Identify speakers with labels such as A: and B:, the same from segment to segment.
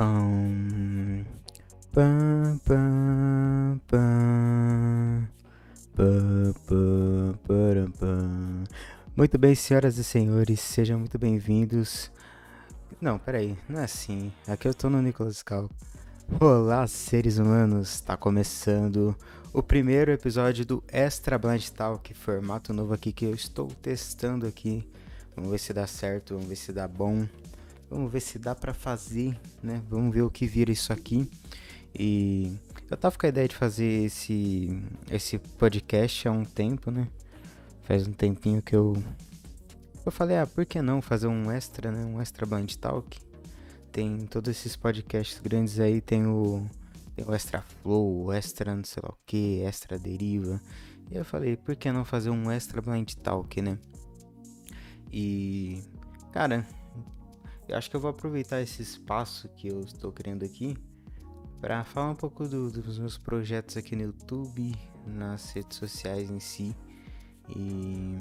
A: Um. Muito bem, senhoras e senhores, sejam muito bem-vindos. Não, peraí, não é assim. Aqui eu tô no Nicolas Cal. Olá, seres humanos! Tá começando o primeiro episódio do Extra Blind Talk, formato novo aqui que eu estou testando aqui. Vamos ver se dá certo, vamos ver se dá bom. Vamos ver se dá para fazer, né? Vamos ver o que vira isso aqui. E eu tava com a ideia de fazer esse esse podcast há um tempo, né? Faz um tempinho que eu eu falei, ah, por que não fazer um extra, né? Um extra Blind Talk. Tem todos esses podcasts grandes aí, tem o tem o Extra Flow, o Extra não sei lá o que, Extra Deriva. E eu falei, por que não fazer um Extra Blind Talk, né? E, cara, eu acho que eu vou aproveitar esse espaço que eu estou criando aqui para falar um pouco do, dos meus projetos aqui no YouTube, nas redes sociais em si. E,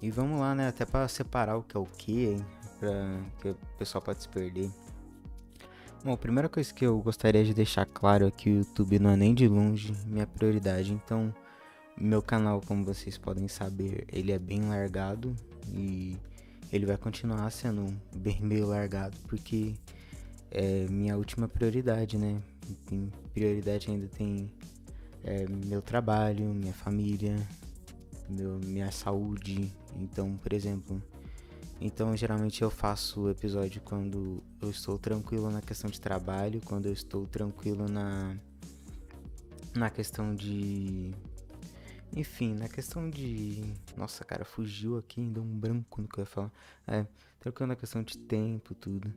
A: e vamos lá, né? Até para separar o que é o que, para que o pessoal pode se perder. Bom, a primeira coisa que eu gostaria de deixar claro é que o YouTube não é nem de longe minha prioridade. Então, meu canal, como vocês podem saber, ele é bem largado e ele vai continuar sendo bem meio largado porque é minha última prioridade, né? Tem prioridade ainda tem é, meu trabalho, minha família, meu, minha saúde. Então, por exemplo, então, geralmente eu faço o episódio quando eu estou tranquilo na questão de trabalho, quando eu estou tranquilo na na questão de enfim, na questão de nossa, cara, fugiu aqui, deu um branco no que eu ia falar. É, tranquilo na questão de tempo, tudo.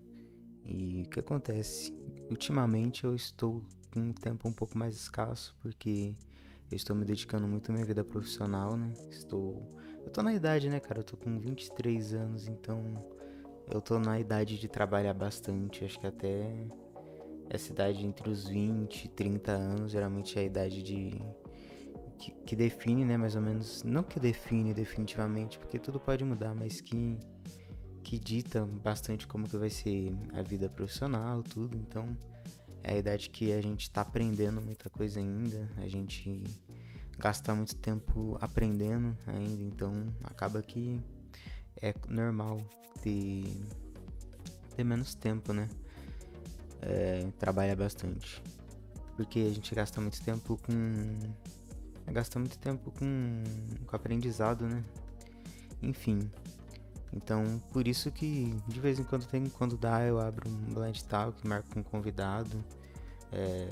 A: E o que acontece? Ultimamente eu estou com um tempo um pouco mais escasso porque eu estou me dedicando muito à minha vida profissional, né? Estou eu tô na idade, né, cara? Eu tô com 23 anos, então eu tô na idade de trabalhar bastante. Acho que até essa idade entre os 20 e 30 anos geralmente é a idade de. Que, que, define, né, mais ou menos. Não que define definitivamente, porque tudo pode mudar, mas que. Que dita bastante como que vai ser a vida profissional, tudo. Então, é a idade que a gente tá aprendendo muita coisa ainda. A gente gastar muito tempo aprendendo ainda, então acaba que é normal ter, ter menos tempo, né? É, trabalha bastante. Porque a gente gasta muito tempo com. Gasta muito tempo com, com aprendizado, né? Enfim. Então, por isso que de vez em quando tem, quando dá, eu abro um blind talk, marco um convidado. É,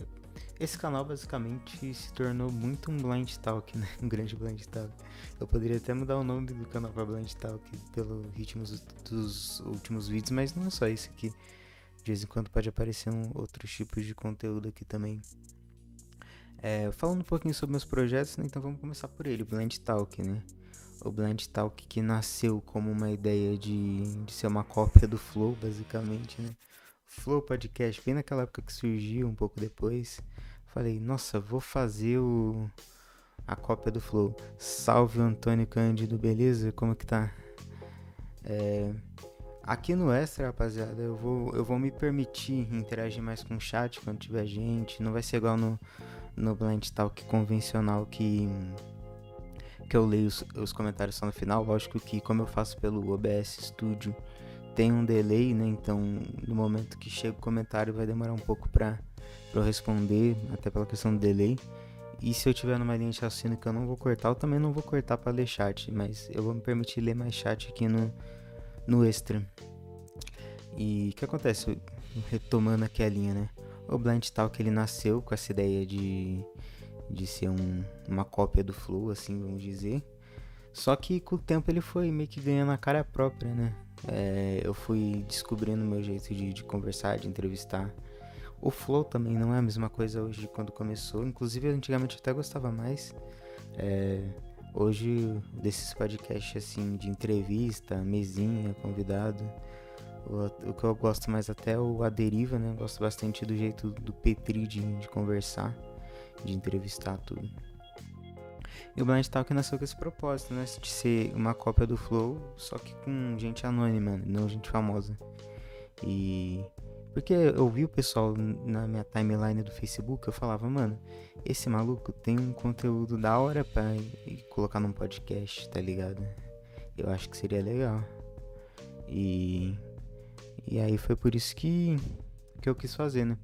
A: esse canal basicamente se tornou muito um blind talk, né? Um grande blind talk. Eu poderia até mudar o nome do canal para blind talk pelo ritmo dos últimos vídeos, mas não é só isso aqui. De vez em quando pode aparecer um, outros tipos de conteúdo aqui também. É, falando um pouquinho sobre meus projetos, né? então vamos começar por ele, o Blind Talk, né? O Blind Talk que nasceu como uma ideia de, de ser uma cópia do Flow, basicamente, né? Flow Podcast, bem naquela época que surgiu, um pouco depois. Falei, nossa, vou fazer o a cópia do Flow. Salve Antônio Cândido, beleza? Como que tá? É, aqui no Extra, rapaziada, eu vou, eu vou me permitir interagir mais com o chat quando tiver gente. Não vai ser igual no, no Blind Talk convencional que, que eu leio os, os comentários só no final. Lógico que, como eu faço pelo OBS Studio, tem um delay, né? Então, no momento que chega o comentário, vai demorar um pouco para eu responder, até pela questão do delay. E se eu tiver numa linha de raciocínio que eu não vou cortar, eu também não vou cortar para ler chat, mas eu vou me permitir ler mais chat aqui no, no extra. E o que acontece? Retomando aqui a linha, né? O Blind Talk ele nasceu com essa ideia de, de ser um, uma cópia do Flow, assim, vamos dizer. Só que com o tempo ele foi meio que ganhando a cara própria, né? É, eu fui descobrindo o meu jeito de, de conversar, de entrevistar. O flow também não é a mesma coisa hoje de quando começou. Inclusive, antigamente eu até gostava mais. É, hoje, desses podcasts assim, de entrevista, mesinha, convidado. O, que eu gosto mais até é o A Deriva, né? Eu gosto bastante do jeito do Petri de, de conversar, de entrevistar tudo. E o Blind Talk nasceu com esse propósito, né? De ser uma cópia do Flow, só que com gente anônima, não gente famosa. E Porque eu vi o pessoal na minha timeline do Facebook, eu falava, mano, esse maluco tem um conteúdo da hora pra colocar num podcast, tá ligado? Eu acho que seria legal. E. E aí foi por isso que, que eu quis fazer, né?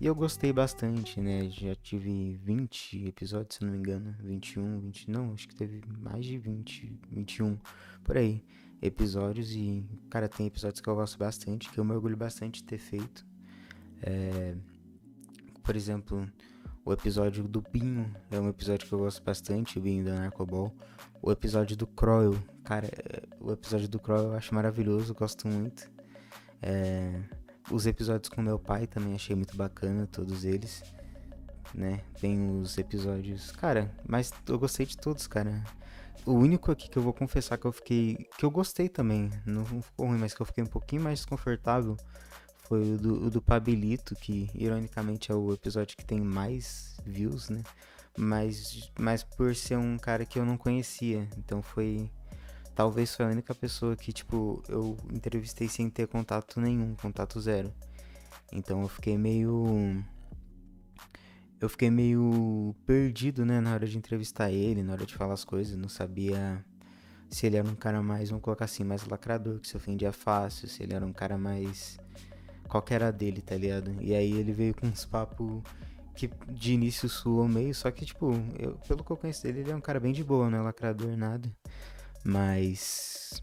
A: E eu gostei bastante, né? Já tive 20 episódios, se não me engano. 21, 20. Não, acho que teve mais de 20, 21, por aí. Episódios. E, cara, tem episódios que eu gosto bastante, que eu me orgulho bastante de ter feito. É, por exemplo, o episódio do Binho é um episódio que eu gosto bastante, o Binho da Narcobol. O episódio do Croyle, cara, o episódio do Croyle eu acho maravilhoso, gosto muito. É, os episódios com meu pai também achei muito bacana, todos eles. Né? Tem os episódios. Cara, mas eu gostei de todos, cara. O único aqui que eu vou confessar que eu fiquei. que eu gostei também. Não ficou ruim, mas que eu fiquei um pouquinho mais desconfortável. Foi o do, o do Pabilito, que ironicamente é o episódio que tem mais views, né? Mas, mas por ser um cara que eu não conhecia. Então foi talvez foi a única pessoa que, tipo, eu entrevistei sem ter contato nenhum, contato zero. Então eu fiquei meio. Eu fiquei meio perdido, né, na hora de entrevistar ele, na hora de falar as coisas. Não sabia se ele era um cara mais, vamos colocar assim, mais lacrador, que se ofendia fácil, se ele era um cara mais. Qual que era dele, tá ligado? E aí ele veio com uns papos que de início suou meio, só que, tipo, eu, pelo que eu conheço dele, ele é um cara bem de boa, não é lacrador, nada. Mas.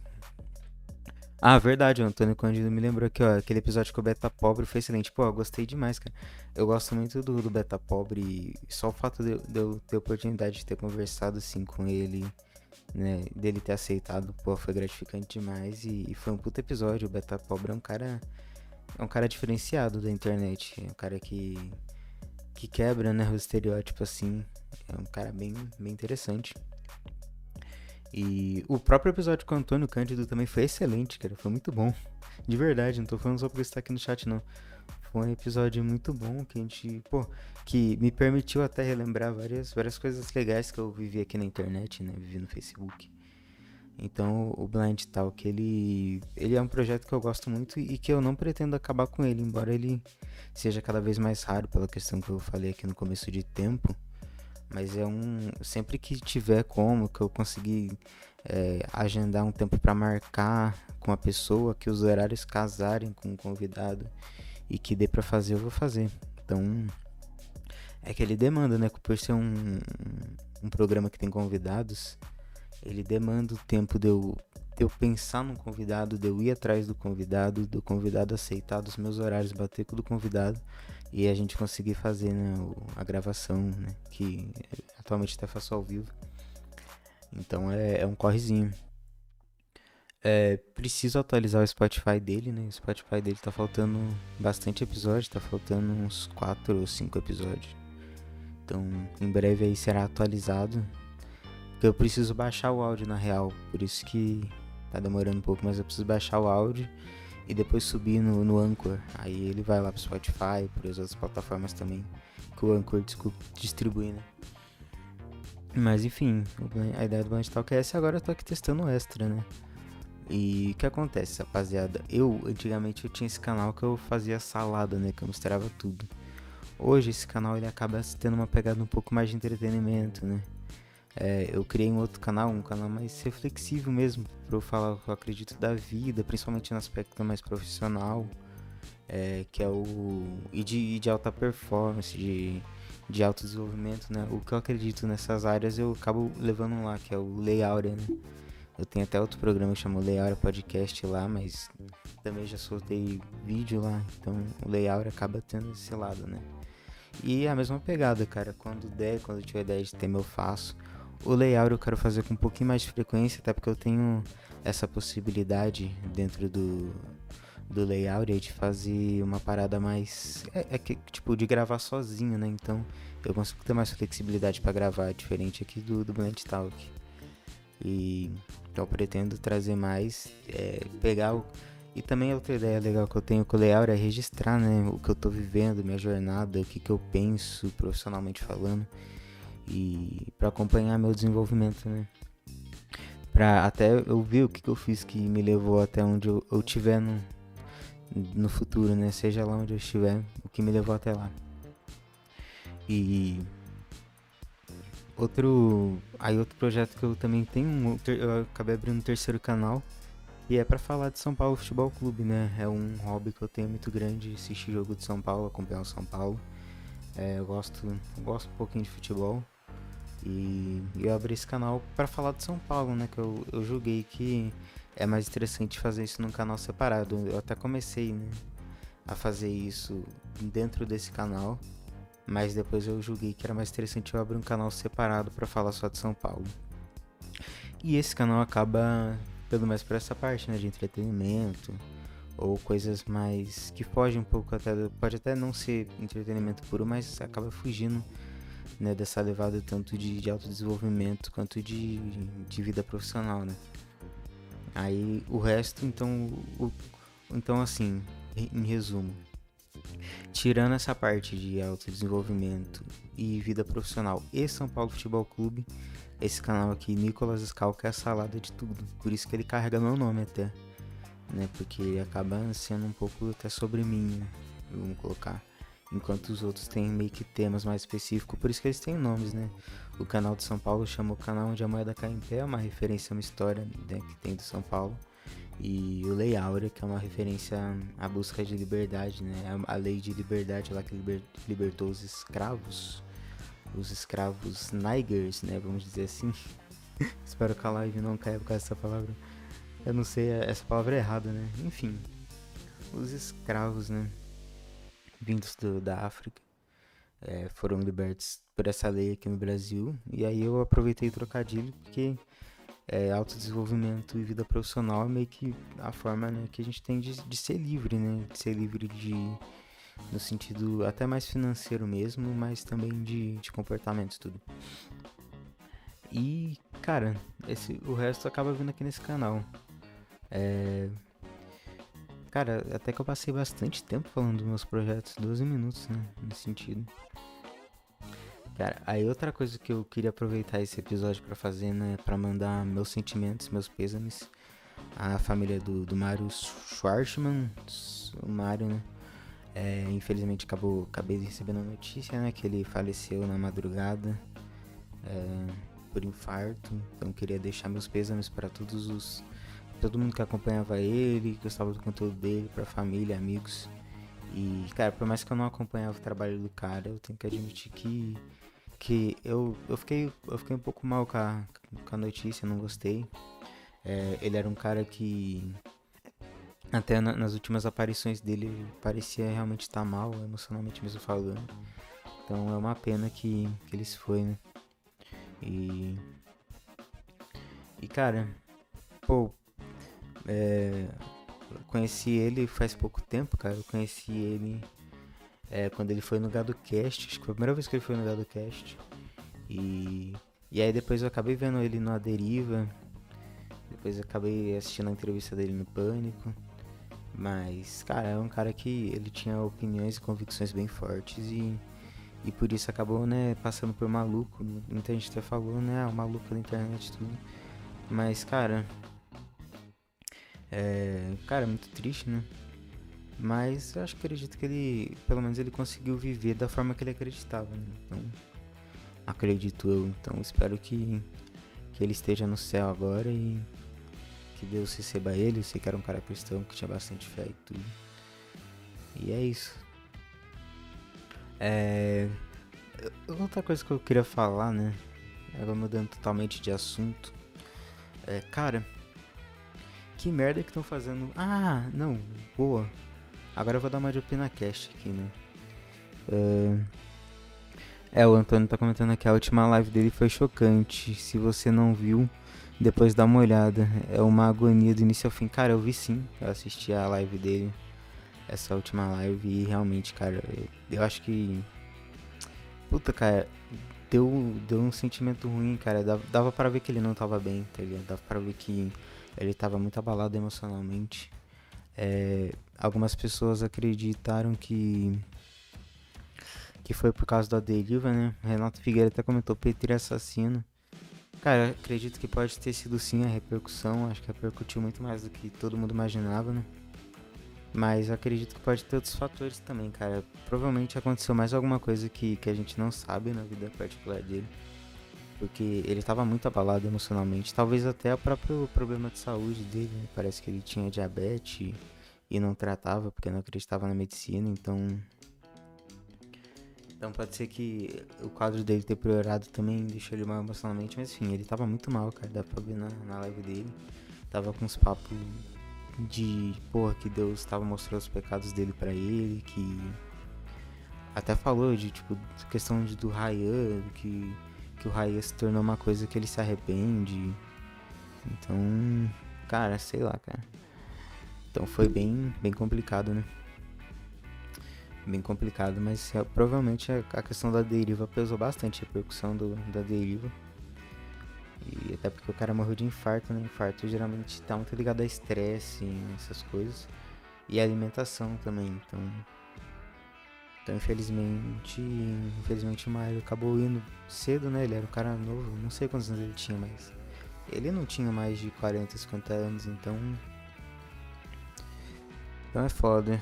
A: Ah, verdade, o Antônio Cândido me lembrou aqui, ó, aquele episódio com o Beta Pobre foi excelente. Pô, eu gostei demais, cara. Eu gosto muito do, do Beta Pobre só o fato de, de eu ter oportunidade de ter conversado assim com ele, né, dele ter aceitado, pô, foi gratificante demais e, e foi um puto episódio. O Beta Pobre é um cara é um cara diferenciado da internet, é um cara que que quebra, né, o estereótipo assim. É um cara bem bem interessante. E o próprio episódio com o Antônio Cândido também foi excelente, cara. Foi muito bom. De verdade, não tô falando só porque está aqui no chat, não. Foi um episódio muito bom que a gente, pô, que me permitiu até relembrar várias, várias coisas legais que eu vivi aqui na internet, né? Vivi no Facebook. Então, o Blind Talk, ele, ele é um projeto que eu gosto muito e que eu não pretendo acabar com ele, embora ele seja cada vez mais raro pela questão que eu falei aqui no começo de tempo. Mas é um. Sempre que tiver como, que eu conseguir é, agendar um tempo para marcar com a pessoa, que os horários casarem com o convidado e que dê para fazer, eu vou fazer. Então. É que ele demanda, né? Por ser um, um programa que tem convidados, ele demanda o tempo de eu, de eu pensar no convidado, de eu ir atrás do convidado, do convidado aceitar dos meus horários, bater com o do convidado e a gente conseguir fazer né, a gravação, né, que atualmente até faço ao vivo. Então é, é um correzinho. É, preciso atualizar o Spotify dele, né? O Spotify dele tá faltando bastante episódio, tá faltando uns 4 ou 5 episódios. Então, em breve aí será atualizado. Eu preciso baixar o áudio na real, por isso que tá demorando um pouco, mas eu preciso baixar o áudio e depois subir no, no Anchor. Aí ele vai lá pro Spotify, por as outras plataformas também que o Anchor distribui, né? Mas enfim, a ideia do Blind Talk é essa agora eu tô aqui testando o extra, né? E o que acontece, rapaziada? Eu, antigamente, eu tinha esse canal que eu fazia salada, né? Que eu mostrava tudo. Hoje, esse canal ele acaba tendo uma pegada um pouco mais de entretenimento, né? É, eu criei um outro canal, um canal mais reflexivo mesmo, para eu falar o que eu acredito da vida, principalmente no aspecto mais profissional, é, que é o. e de, de alta performance, de, de alto desenvolvimento, né? O que eu acredito nessas áreas eu acabo levando lá, que é o Layout, né? Eu tenho até outro programa que chama Layout Podcast lá, mas também já soltei vídeo lá, então o Layout acaba tendo esse lado, né? E a mesma pegada, cara, quando der, quando eu tiver ideia de tema eu faço. O layout eu quero fazer com um pouquinho mais de frequência, até porque eu tenho essa possibilidade dentro do, do layout de fazer uma parada mais. É, é que, tipo, de gravar sozinho, né? Então eu consigo ter mais flexibilidade para gravar, diferente aqui do, do Blend Talk. E então, eu pretendo trazer mais, é, pegar o. E também outra ideia legal que eu tenho com o layout é registrar, né? O que eu tô vivendo, minha jornada, o que, que eu penso profissionalmente falando e para acompanhar meu desenvolvimento, né? Pra até eu ver o que, que eu fiz que me levou até onde eu, eu tiver no, no futuro, né? Seja lá onde eu estiver, o que me levou até lá. E outro, aí outro projeto que eu também tenho, eu acabei abrindo um terceiro canal e é para falar de São Paulo Futebol Clube, né? É um hobby que eu tenho muito grande, assistir jogo de São Paulo, acompanhar o São Paulo. É, eu gosto, eu gosto um pouquinho de futebol. E eu abri esse canal para falar de São Paulo, né? Que eu, eu julguei que é mais interessante fazer isso num canal separado. Eu até comecei né, a fazer isso dentro desse canal, mas depois eu julguei que era mais interessante eu abrir um canal separado para falar só de São Paulo. E esse canal acaba pelo menos por essa parte, né, de entretenimento ou coisas mais que fogem um pouco até pode até não ser entretenimento puro, mas acaba fugindo né, dessa levada tanto de, de autodesenvolvimento quanto de, de vida profissional, né? Aí o resto, então, o, então assim, em resumo, tirando essa parte de autodesenvolvimento e vida profissional e São Paulo Futebol Clube, esse canal aqui, Nicolas Scalca, é a salada de tudo. Por isso que ele carrega meu nome até. Né? Porque ele acaba sendo um pouco até sobre mim, né? Vamos colocar. Enquanto os outros têm meio que temas mais específicos, por isso que eles têm nomes, né? O canal de São Paulo chama o canal onde a moeda cai em pé, é uma referência a uma história né, que tem do São Paulo. E o Lei Áurea, que é uma referência à busca de liberdade, né? A lei de liberdade lá que liber, libertou os escravos os escravos Nigers, né? Vamos dizer assim. Espero que a live não caia por causa dessa palavra. Eu não sei, essa palavra é errada, né? Enfim, os escravos, né? Vindos do, da África é, foram libertos por essa lei aqui no Brasil. E aí eu aproveitei o trocadilho porque é, autodesenvolvimento e vida profissional é meio que a forma né, que a gente tem de, de ser livre, né? De ser livre de no sentido até mais financeiro mesmo, mas também de, de comportamento tudo. E, cara, esse, o resto acaba vindo aqui nesse canal. É... Cara, até que eu passei bastante tempo falando dos meus projetos, 12 minutos, né, nesse sentido. Cara, aí outra coisa que eu queria aproveitar esse episódio para fazer, né, para mandar meus sentimentos, meus pêsames à família do, do Mário Schwartzman, o Mário, né, é, infelizmente acabou, acabei recebendo a notícia, né, que ele faleceu na madrugada é, por infarto. Então queria deixar meus pêsames para todos os todo mundo que acompanhava ele, gostava do conteúdo dele, para família, amigos. E cara, por mais que eu não acompanhava o trabalho do cara, eu tenho que admitir que que eu, eu fiquei eu fiquei um pouco mal com a, com a notícia, não gostei. É, ele era um cara que até na, nas últimas aparições dele parecia realmente estar mal, emocionalmente mesmo falando. Então é uma pena que, que ele se foi, né? E. E cara, pô. É, conheci ele faz pouco tempo, cara. Eu conheci ele é, quando ele foi no Gado Cast. Acho que foi a primeira vez que ele foi no Gado Cast. E. E aí depois eu acabei vendo ele no Deriva. Depois eu acabei assistindo a entrevista dele no Pânico. Mas, cara, é um cara que ele tinha opiniões e convicções bem fortes e, e por isso acabou, né, passando por maluco. Muita gente até falou, né, ah, o maluco da internet tudo. Mas, cara, é, cara, muito triste, né? Mas eu acho que acredito que ele, pelo menos ele conseguiu viver da forma que ele acreditava, né? Então, acredito eu. Então, espero que, que ele esteja no céu agora e que Deus receba ele. Eu sei que era um cara cristão que tinha bastante fé e tudo. E é isso. É. Outra coisa que eu queria falar, né? Agora mudando totalmente de assunto. É, cara. Que merda que estão fazendo. Ah, não, boa. Agora eu vou dar uma de Opina Cast aqui, né? É... é, o Antônio tá comentando aqui, a última live dele foi chocante. Se você não viu, depois dá uma olhada. É uma agonia do início ao fim. Cara, eu vi sim. Eu assisti a live dele. Essa última live. E realmente, cara, eu acho que. Puta, cara. Deu, deu um sentimento ruim, cara. Dava, dava pra ver que ele não tava bem, tá ligado? Dava pra ver que ele tava muito abalado emocionalmente. É, algumas pessoas acreditaram que que foi por causa da deriva, né? Renato Figueiredo até comentou Petri assassino. Cara, acredito que pode ter sido sim a repercussão. Acho que repercutiu muito mais do que todo mundo imaginava, né? Mas acredito que pode ter outros fatores também, cara. Provavelmente aconteceu mais alguma coisa que, que a gente não sabe na vida particular dele. Porque ele estava muito abalado emocionalmente. Talvez até o próprio problema de saúde dele. Né? Parece que ele tinha diabetes e não tratava porque não acreditava na medicina. Então. Então pode ser que o quadro dele ter piorado também deixou ele mal emocionalmente. Mas enfim, ele tava muito mal, cara. Dá pra ver na, na live dele. Tava com uns papos de porra que Deus estava mostrando os pecados dele para ele, que até falou de tipo questão de, do Ryan, que que o Ryan se tornou uma coisa que ele se arrepende. Então, cara, sei lá, cara. Então foi bem bem complicado, né? Bem complicado, mas é, provavelmente a, a questão da deriva pesou bastante, a repercussão do, da deriva. E até porque o cara morreu de infarto, né? Infarto geralmente tá muito ligado a estresse, essas coisas. E a alimentação também, então. Então infelizmente. Infelizmente o Mario acabou indo cedo, né? Ele era um cara novo, não sei quantos anos ele tinha, mas. Ele não tinha mais de 40, 50 anos, então. Então é foda.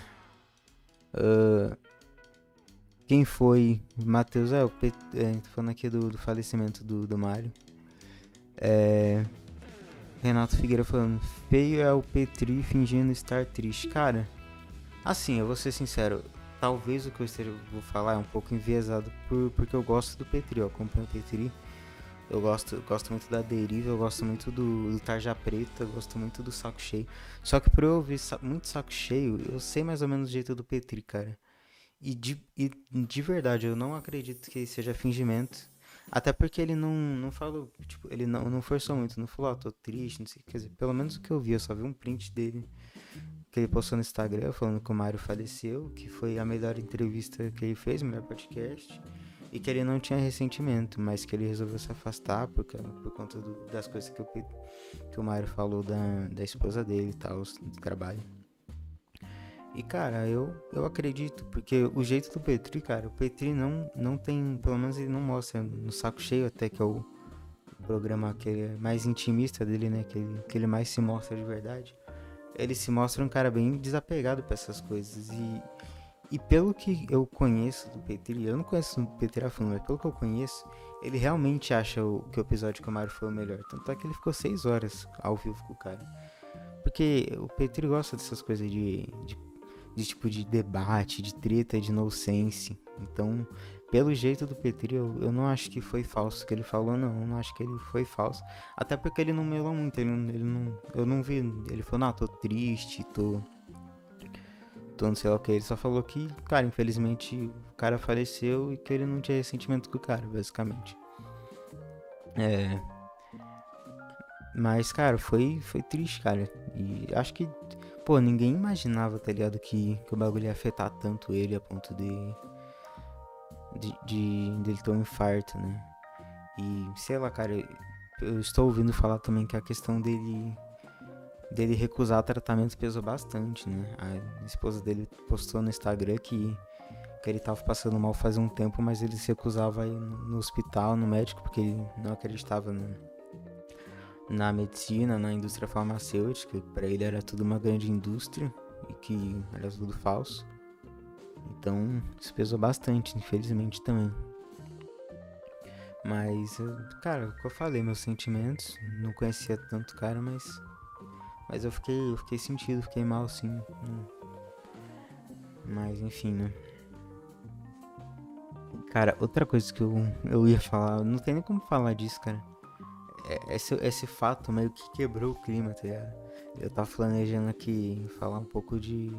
A: Uh, quem foi? Matheus, é, o Pet... é, falando aqui do, do falecimento do, do. É... Renato Figueira falando, feio é o Petri fingindo estar triste. Cara, assim, eu vou ser sincero, talvez o que eu esteja, vou falar é um pouco enviesado por, porque eu gosto do Petri, eu acompanho o Petri. Eu gosto, gosto muito da deriva, eu gosto muito do, do tarja preta, eu gosto muito do saco cheio. Só que por eu ouvir muito saco cheio, eu sei mais ou menos o jeito do Petri, cara. E de, e de verdade, eu não acredito que seja fingimento. Até porque ele não, não falou, tipo, ele não, não forçou muito, não falou, ó, oh, tô triste, não sei, quer dizer, pelo menos o que eu vi, eu só vi um print dele que ele postou no Instagram falando que o Mário faleceu, que foi a melhor entrevista que ele fez, melhor podcast, e que ele não tinha ressentimento, mas que ele resolveu se afastar por, por conta do, das coisas que, eu, que o Mário falou da, da esposa dele e tal, do trabalho. E cara, eu, eu acredito, porque o jeito do Petri, cara, o Petri não, não tem, pelo menos ele não mostra no saco cheio até que é o programa que é mais intimista dele, né, que ele, que ele mais se mostra de verdade. Ele se mostra um cara bem desapegado para essas coisas e e pelo que eu conheço do Petri, eu não conheço o Petri a fundo, mas pelo que eu conheço, ele realmente acha o, que o episódio com o Mario foi o melhor. Tanto é que ele ficou seis horas ao vivo com o cara. Porque o Petri gosta dessas coisas de, de de tipo de debate, de treta, de no sense. Então, pelo jeito do Petri, eu, eu não acho que foi falso que ele falou, não. Eu não acho que ele foi falso. Até porque ele não melou muito, ele, ele não. Eu não vi. Ele falou, não, tô triste, tô. Tô não sei lá o que. Ele só falou que, cara, infelizmente o cara faleceu e que ele não tinha ressentimento com o cara, basicamente. É. Mas, cara, foi, foi triste, cara. E acho que Pô, ninguém imaginava, tá ligado, que, que o bagulho ia afetar tanto ele a ponto de. De, de dele ter um infarto, né? E, sei lá, cara, eu estou ouvindo falar também que a questão dele. dele recusar tratamento pesou bastante, né? A esposa dele postou no Instagram que, que ele tava passando mal faz um tempo, mas ele se recusava aí no, no hospital, no médico, porque ele não acreditava no na medicina, na indústria farmacêutica, para ele era tudo uma grande indústria e que era tudo falso. Então, isso pesou bastante, infelizmente também. Mas, cara, o que eu falei, meus sentimentos, não conhecia tanto o cara, mas mas eu fiquei, eu fiquei sentido, fiquei mal sim. Mas enfim, né? Cara, outra coisa que eu, eu ia falar, não tem nem como falar disso, cara. É, esse, esse fato meio que quebrou o clima, tá ligado? Eu tava planejando aqui falar um pouco de,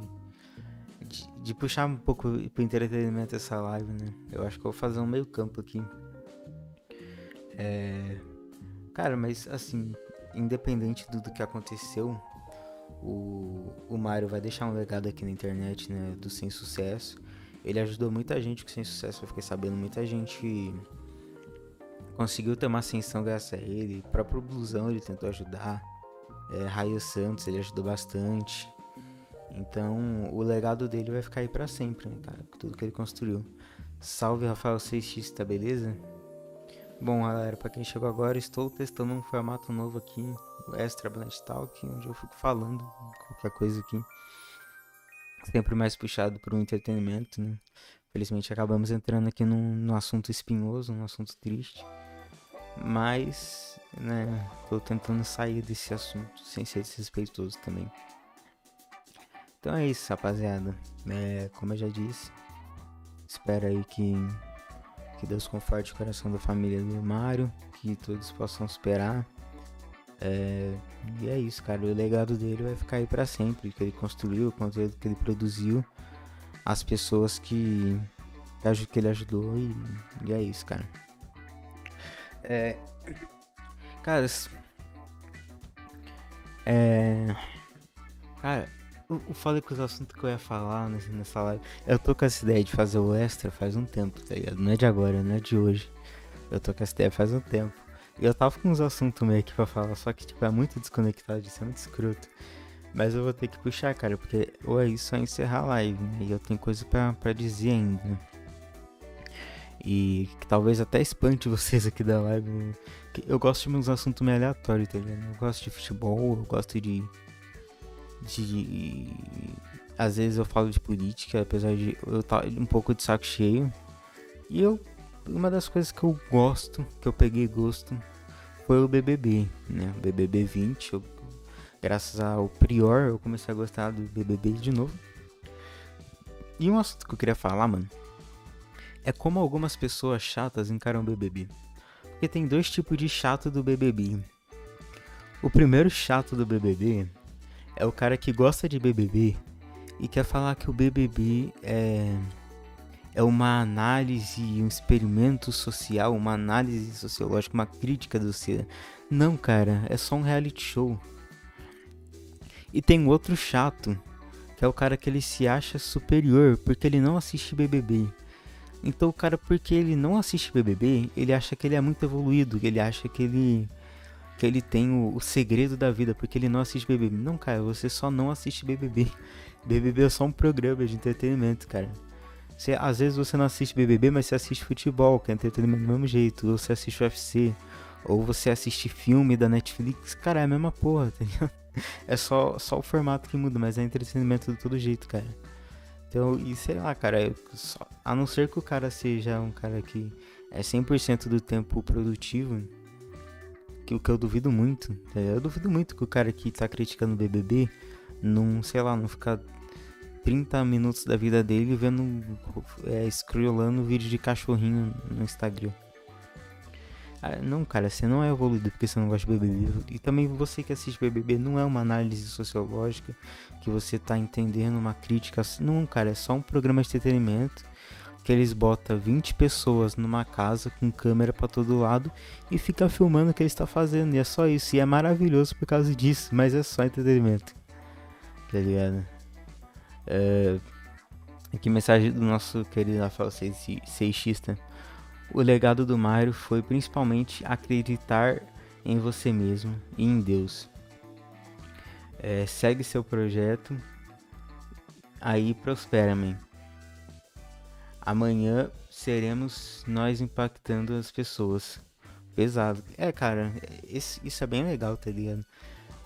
A: de, de, puxar um pouco pro entretenimento essa live, né? Eu acho que eu vou fazer um meio campo aqui. É... Cara, mas assim, independente do, do que aconteceu, o, o Mario vai deixar um legado aqui na internet, né? Do Sem Sucesso. Ele ajudou muita gente com Sem Sucesso, eu fiquei sabendo, muita gente conseguiu ter uma ascensão graças a ele. O próprio Blusão ele tentou ajudar. É, Raio Santos ele ajudou bastante. Então o legado dele vai ficar aí pra sempre, né, cara? Tudo que ele construiu. Salve Rafael 6x, tá beleza? Bom, galera, pra quem chegou agora, estou testando um formato novo aqui, o Extra Blend Talk, onde eu fico falando qualquer coisa aqui. sempre mais puxado para o entretenimento, né? Felizmente acabamos entrando aqui num, num assunto espinhoso, num assunto triste. Mas, né, tô tentando sair desse assunto sem ser desrespeitoso também. Então é isso, rapaziada. É, como eu já disse, espero aí que, que Deus conforte o coração da família do Mário, que todos possam esperar. É, e é isso, cara. O legado dele vai ficar aí para sempre. Que ele construiu, o conteúdo que ele produziu, as pessoas que, que ele ajudou. E, e é isso, cara. É. Cara. É. Cara, eu, eu falei com os assuntos que eu ia falar nessa, nessa live. Eu tô com essa ideia de fazer o extra faz um tempo, tá ligado? Não é de agora, não é de hoje. Eu tô com essa ideia faz um tempo. E eu tava com uns assuntos meio aqui pra falar, só que tipo, é muito desconectado, isso é muito escroto. Mas eu vou ter que puxar, cara, porque ou é isso ou é encerrar a live, né? E eu tenho coisa pra, dizer ainda, né? E que talvez até espante vocês aqui da live. Né? Eu gosto de uns assuntos meio aleatórios, tá ligado? Eu gosto de futebol, eu gosto de. De. Às vezes eu falo de política, apesar de eu estar tá um pouco de saco cheio. E eu. Uma das coisas que eu gosto, que eu peguei gosto, foi o BBB, né? O BBB 20. Eu, graças ao Prior, eu comecei a gostar do BBB de novo. E um assunto que eu queria falar, mano é como algumas pessoas chatas encaram o BBB. Porque tem dois tipos de chato do BBB. O primeiro chato do BBB é o cara que gosta de BBB e quer falar que o BBB é é uma análise, um experimento social, uma análise sociológica, uma crítica do ser. Não, cara, é só um reality show. E tem outro chato, que é o cara que ele se acha superior porque ele não assiste BBB. Então o cara, porque ele não assiste BBB, ele acha que ele é muito evoluído, ele acha que ele que ele tem o, o, segredo da vida, porque ele não assiste BBB. Não, cara, você só não assiste BBB. BBB é só um programa de entretenimento, cara. Você, às vezes você não assiste BBB, mas você assiste futebol, que é entretenimento do mesmo jeito. Ou você assiste UFC, ou você assiste filme da Netflix. Cara, é a mesma porra, tá ligado? É só, só o formato que muda, mas é entretenimento de todo jeito, cara. Então, e sei lá, cara, só, a não ser que o cara seja um cara que é 100% do tempo produtivo, que o que eu duvido muito, tá? eu duvido muito que o cara que tá criticando o BBB não, sei lá, não ficar 30 minutos da vida dele vendo, é, scrollando vídeo de cachorrinho no Instagram. Ah, não, cara, você não é evoluído porque você não gosta de BBB. E também você que assiste BBB não é uma análise sociológica que você tá entendendo uma crítica. Não, cara, é só um programa de entretenimento que eles botam 20 pessoas numa casa com câmera para todo lado e fica filmando o que eles estão tá fazendo. E é só isso. E é maravilhoso por causa disso, mas é só entretenimento. Tá ligado? É... Aqui mensagem do nosso querido Rafael Seixista. O legado do Mário foi principalmente acreditar em você mesmo e em Deus. É, segue seu projeto, aí prospera, man. Amanhã seremos nós impactando as pessoas. Pesado. É, cara, esse, isso é bem legal, tá ligado?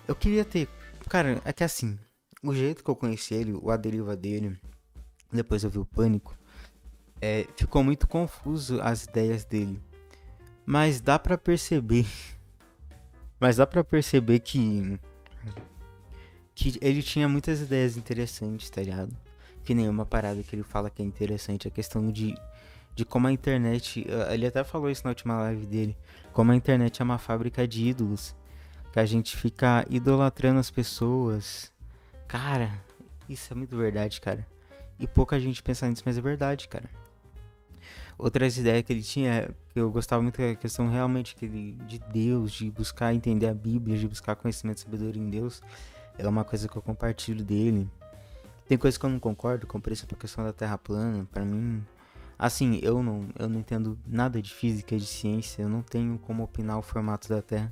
A: Eu queria ter. Cara, é que assim, o jeito que eu conheci ele, o a deriva dele, depois eu vi o pânico é, ficou muito confuso as ideias dele. Mas dá para perceber. Mas dá para perceber que que ele tinha muitas ideias interessantes, tá ligado? Que nenhuma parada que ele fala que é interessante, a questão de de como a internet, eh, ele até falou isso na última live dele, como a internet é uma fábrica de ídolos, que a gente fica idolatrando as pessoas. Cara, isso é muito verdade, cara. E pouca gente pensa nisso, mas é verdade, cara outras ideias que ele tinha, que eu gostava muito da questão realmente que ele, de Deus, de buscar entender a Bíblia, de buscar conhecimento e sabedoria em Deus, é uma coisa que eu compartilho dele. Tem coisas que eu não concordo, como por exemplo a questão da Terra plana, para mim, assim, eu não, eu não entendo nada de física, de ciência, eu não tenho como opinar o formato da Terra,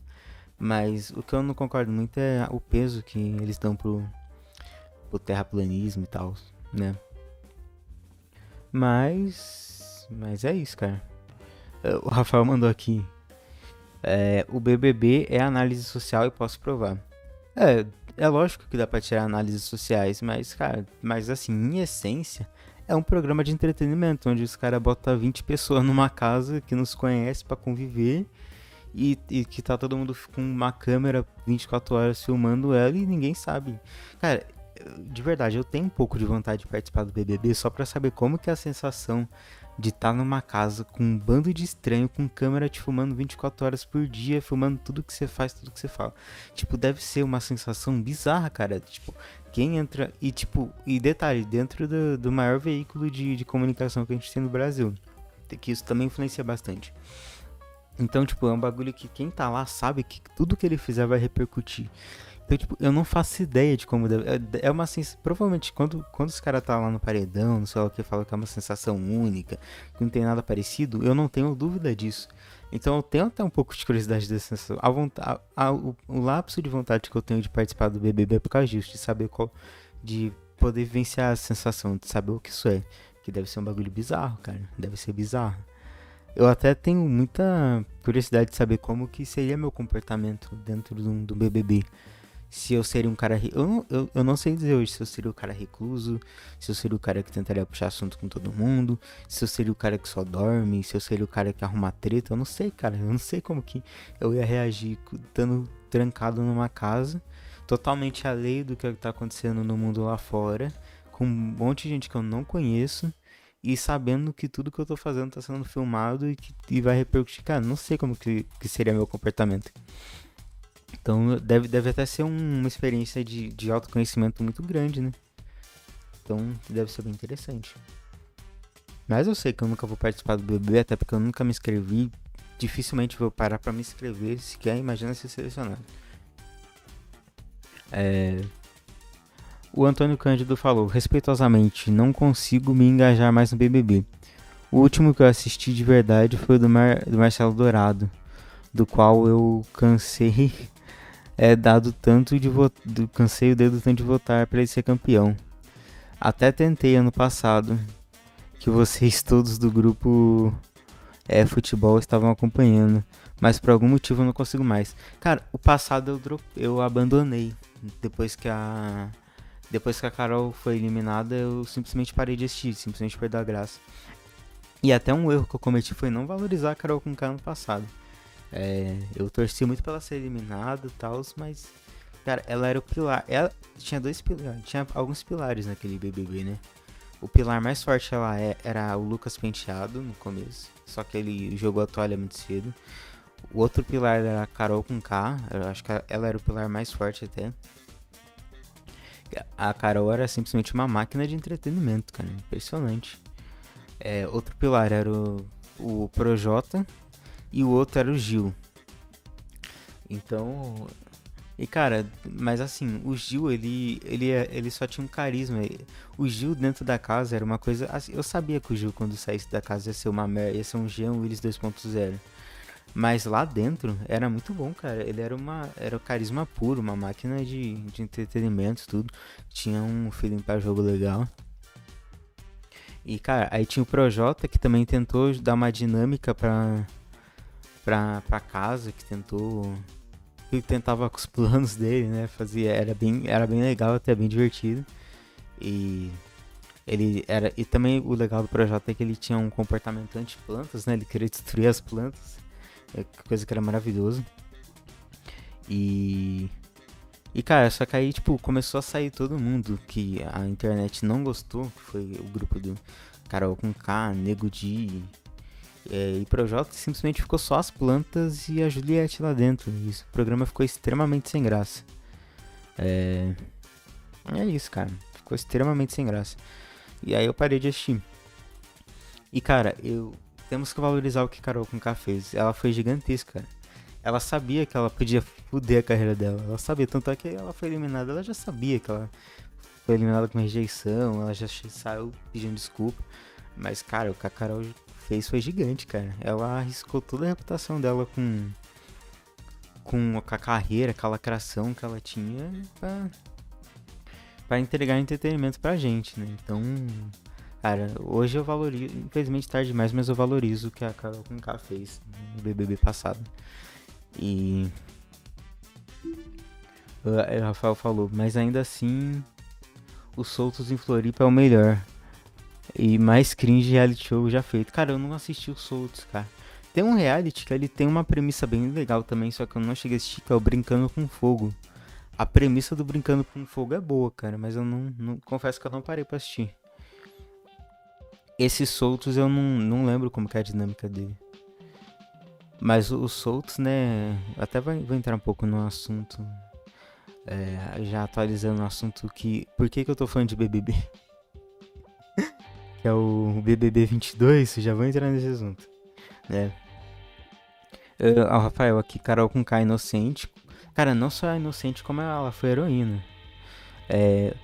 A: mas o que eu não concordo muito é o peso que eles dão pro, pro terraplanismo e tal, né? Mas mas é isso, cara. O Rafael mandou aqui. É, o BBB é análise social e posso provar. É, é lógico que dá pra tirar análises sociais, mas, cara, mas assim, em essência, é um programa de entretenimento, onde os caras botam 20 pessoas numa casa que nos conhece para conviver e, e, que tá todo mundo com uma câmera 24 horas filmando ela e ninguém sabe. Cara, de verdade, eu tenho um pouco de vontade de participar do BBB só para saber como que é a sensação de estar tá numa casa com um bando de estranho com câmera te filmando 24 horas por dia, filmando tudo que você faz, tudo que você fala. Tipo, deve ser uma sensação bizarra, cara. Tipo, quem entra. E tipo, e detalhe, dentro do, do maior veículo de, de comunicação que a gente tem no Brasil. Que isso também influencia bastante. Então, tipo, é um bagulho que quem tá lá sabe que tudo que ele fizer vai repercutir. Então, tipo, eu não faço ideia de como deve. É, é uma sensação. Provavelmente, quando, quando os caras tá lá no paredão, não sei o que, fala que é uma sensação única, que não tem nada parecido, eu não tenho dúvida disso. Então eu tenho até um pouco de curiosidade dessa sensação. A vontade, a, o, o, lapso de vontade que eu tenho de participar do BBB é por causa disso, de saber qual. de poder vivenciar a sensação, de saber o que isso é. Que deve ser um bagulho bizarro, cara. Deve ser bizarro. Eu até tenho muita curiosidade de saber como que seria meu comportamento dentro do, do BBB se eu seria um cara. Eu eu, eu não sei dizer hoje se eu seria o cara recluso, se eu seria o cara que tentaria puxar assunto com todo mundo, se eu seria o cara que só dorme, se eu seria o cara que arruma treta. Eu não sei, cara. Eu não sei como que eu ia reagir estando trancado numa casa, totalmente alheio do que tá acontecendo no mundo lá fora, com um monte de gente que eu não conheço. E sabendo que tudo que eu tô fazendo tá sendo filmado e que e vai repercutir, cara, não sei como que, que seria meu comportamento. Então deve, deve até ser um, uma experiência de, de autoconhecimento muito grande, né? Então deve ser bem interessante. Mas eu sei que eu nunca vou participar do BBB, até porque eu nunca me inscrevi. Dificilmente vou parar para me inscrever, se quer, imagina ser selecionado. É... O Antônio Cândido falou, respeitosamente, não consigo me engajar mais no BBB. O último que eu assisti de verdade foi o do, Mar... do Marcelo Dourado, do qual eu cansei é dado tanto de votar, cansei o dedo tanto de votar para ele ser campeão. Até tentei ano passado, que vocês todos do grupo é, futebol estavam acompanhando, mas por algum motivo eu não consigo mais. Cara, o passado eu, eu abandonei depois que a depois que a Carol foi eliminada, eu simplesmente parei de assistir, simplesmente perdi a graça. E até um erro que eu cometi foi não valorizar a Carol com K no passado. É, eu torci muito pra ela ser eliminada e tal, mas. Cara, ela era o pilar. Ela tinha dois pilares. Tinha alguns pilares naquele BBB, né? O pilar mais forte ela é, era o Lucas Penteado no começo. Só que ele jogou a toalha muito cedo. O outro pilar era a Carol com K. Eu acho que ela era o pilar mais forte até. A Carol era simplesmente uma máquina de entretenimento, cara. Impressionante. É, outro pilar era o, o Projota, e o outro era o Gil. Então. E cara, mas assim, o Gil, ele, ele, é, ele só tinha um carisma. O Gil dentro da casa era uma coisa. Assim, eu sabia que o Gil, quando saísse da casa, ia ser uma merda, ia ser um Jean Willis 2.0. Mas lá dentro era muito bom, cara. Ele era uma. Era o carisma puro, uma máquina de, de entretenimento, tudo. Tinha um feeling para jogo legal. E, cara, aí tinha o Projota que também tentou dar uma dinâmica pra, pra, pra casa, que tentou. Que tentava com os planos dele, né? Fazia, era, bem, era bem legal, até bem divertido. E ele era. E também o legal do projeto é que ele tinha um comportamento anti-plantas, né? Ele queria destruir as plantas. É coisa que era maravilhoso. E. E cara, só que aí, tipo, começou a sair todo mundo que a internet não gostou, que foi o grupo do Carol com K, Nego Di, é, e Projota simplesmente ficou só as plantas e a Juliette lá dentro. E o programa ficou extremamente sem graça. É, é isso, cara. Ficou extremamente sem graça. E aí eu parei de assistir. E cara, eu temos que valorizar o que Carol com K fez. Ela foi gigantesca. Ela sabia que ela podia fuder a carreira dela. Ela sabia, tanto é que ela foi eliminada. Ela já sabia que ela foi eliminada com rejeição. Ela já saiu pedindo desculpa. Mas, cara, o que Carol fez foi gigante, cara. Ela arriscou toda a reputação dela com com a carreira, aquela lacração que ela tinha pra, entregar entretenimento pra gente, né? Então, cara, hoje eu valorizo, infelizmente tarde demais, mas eu valorizo o que a Carol com K fez no BBB passado. E O Rafael falou, mas ainda assim, os soltos em Floripa é o melhor. E mais cringe reality show já feito. Cara, eu não assisti os soltos, cara. Tem um reality que ele tem uma premissa bem legal também, só que eu não cheguei a assistir, que é o Brincando com Fogo. A premissa do Brincando com Fogo é boa, cara, mas eu não, não confesso que eu não parei pra assistir. Esses soltos eu não, não lembro como é a dinâmica dele. Mas os soltos, né? Até vou entrar um pouco no assunto. É, já atualizando o assunto que. Por que, que eu tô falando de BBB? Que é o BBB 22, já vou entrar nesse assunto. Né? Uh, Rafael aqui, Carol com K inocente. Cara, não só é inocente, como ela foi heroína. É,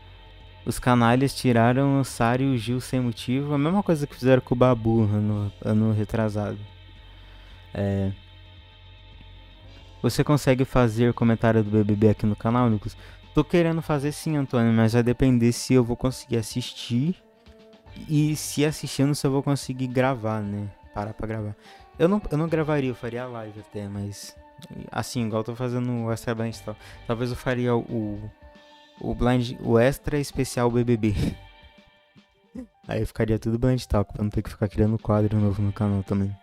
A: os canalhas tiraram o Sari e o Gil sem motivo. A mesma coisa que fizeram com o Babu ano, ano retrasado. É, você consegue fazer comentário do BBB aqui no canal, Lucas? Tô querendo fazer sim, Antônio, mas vai depender se eu vou conseguir assistir e se assistindo se eu vou conseguir gravar, né? Parar pra gravar. Eu não, eu não gravaria, eu faria live até, mas assim, igual eu tô fazendo o Extra Blind tal. Talvez eu faria o, o Blind, o Extra Especial BBB. Aí ficaria tudo Blind Talk, pra não ter que ficar criando quadro novo no canal também.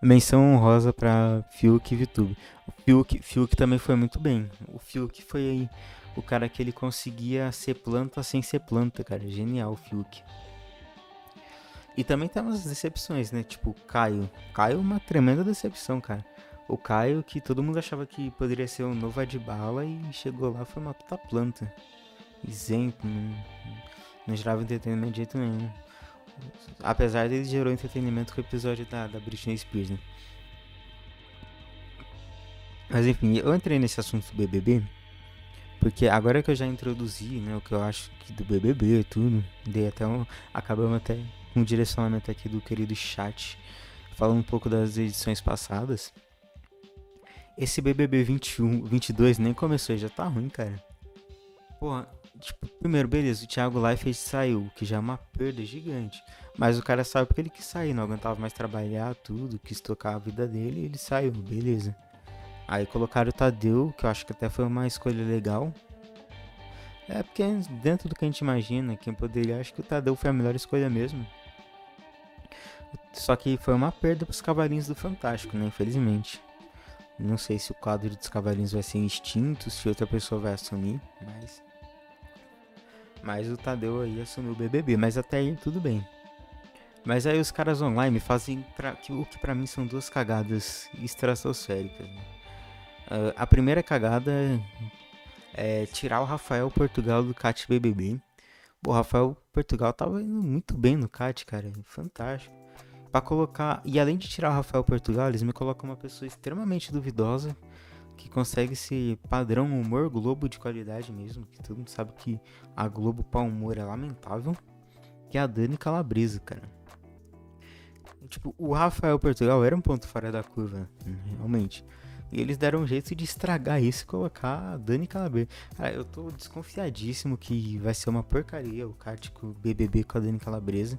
A: Menção honrosa pra Fiuk e VTube. O Fiuk, Fiuk também foi muito bem. O Fiuk foi o cara que ele conseguia ser planta sem ser planta, cara. Genial o Fiuk. E também tem umas decepções, né? Tipo, Caio. Caio é uma tremenda decepção, cara. O Caio, que todo mundo achava que poderia ser um novo Adbala e chegou lá foi uma puta planta. Isento, não, não gerava entretenimento de jeito nenhum. Apesar dele gerou entretenimento com o episódio da, da Britney Spears, né? Mas enfim, eu entrei nesse assunto do BBB porque agora que eu já introduzi, né, o que eu acho que do BBB e tudo, dei até um, acabamos até um direcionamento aqui do querido chat, falando um pouco das edições passadas. Esse BBB 21, 22 nem começou, já tá ruim, cara. Porra, tipo, primeiro, beleza, o Thiago Leifert saiu, que já é uma perda gigante. Mas o cara saiu porque ele quis sair, não aguentava mais trabalhar, tudo, quis tocar a vida dele e ele saiu, beleza. Aí colocaram o Tadeu, que eu acho que até foi uma escolha legal. É porque dentro do que a gente imagina, quem poderia, acho que o Tadeu foi a melhor escolha mesmo. Só que foi uma perda para os cavalinhos do Fantástico, né? Infelizmente. Não sei se o quadro dos cavalinhos vai ser extinto, se outra pessoa vai assumir, mas. Mas o Tadeu aí assumiu o BBB, mas até aí tudo bem. Mas aí os caras online fazem pra, o que para mim são duas cagadas estratosféricas. Né? Uh, a primeira cagada é tirar o Rafael Portugal do CAT BBB. O Rafael Portugal tava indo muito bem no CAT, cara. Fantástico. Pra colocar. E além de tirar o Rafael Portugal, eles me colocam uma pessoa extremamente duvidosa. Que consegue ser padrão humor Globo de qualidade mesmo. Que todo mundo sabe que a Globo para humor é lamentável. Que é a Dani Calabresa, cara. Tipo, o Rafael Portugal era um ponto fora da curva, realmente. E eles deram um jeito de estragar isso e colocar a Dani Calabresa. Cara, eu tô desconfiadíssimo que vai ser uma porcaria o Cártico BBB com a Dani Calabresa.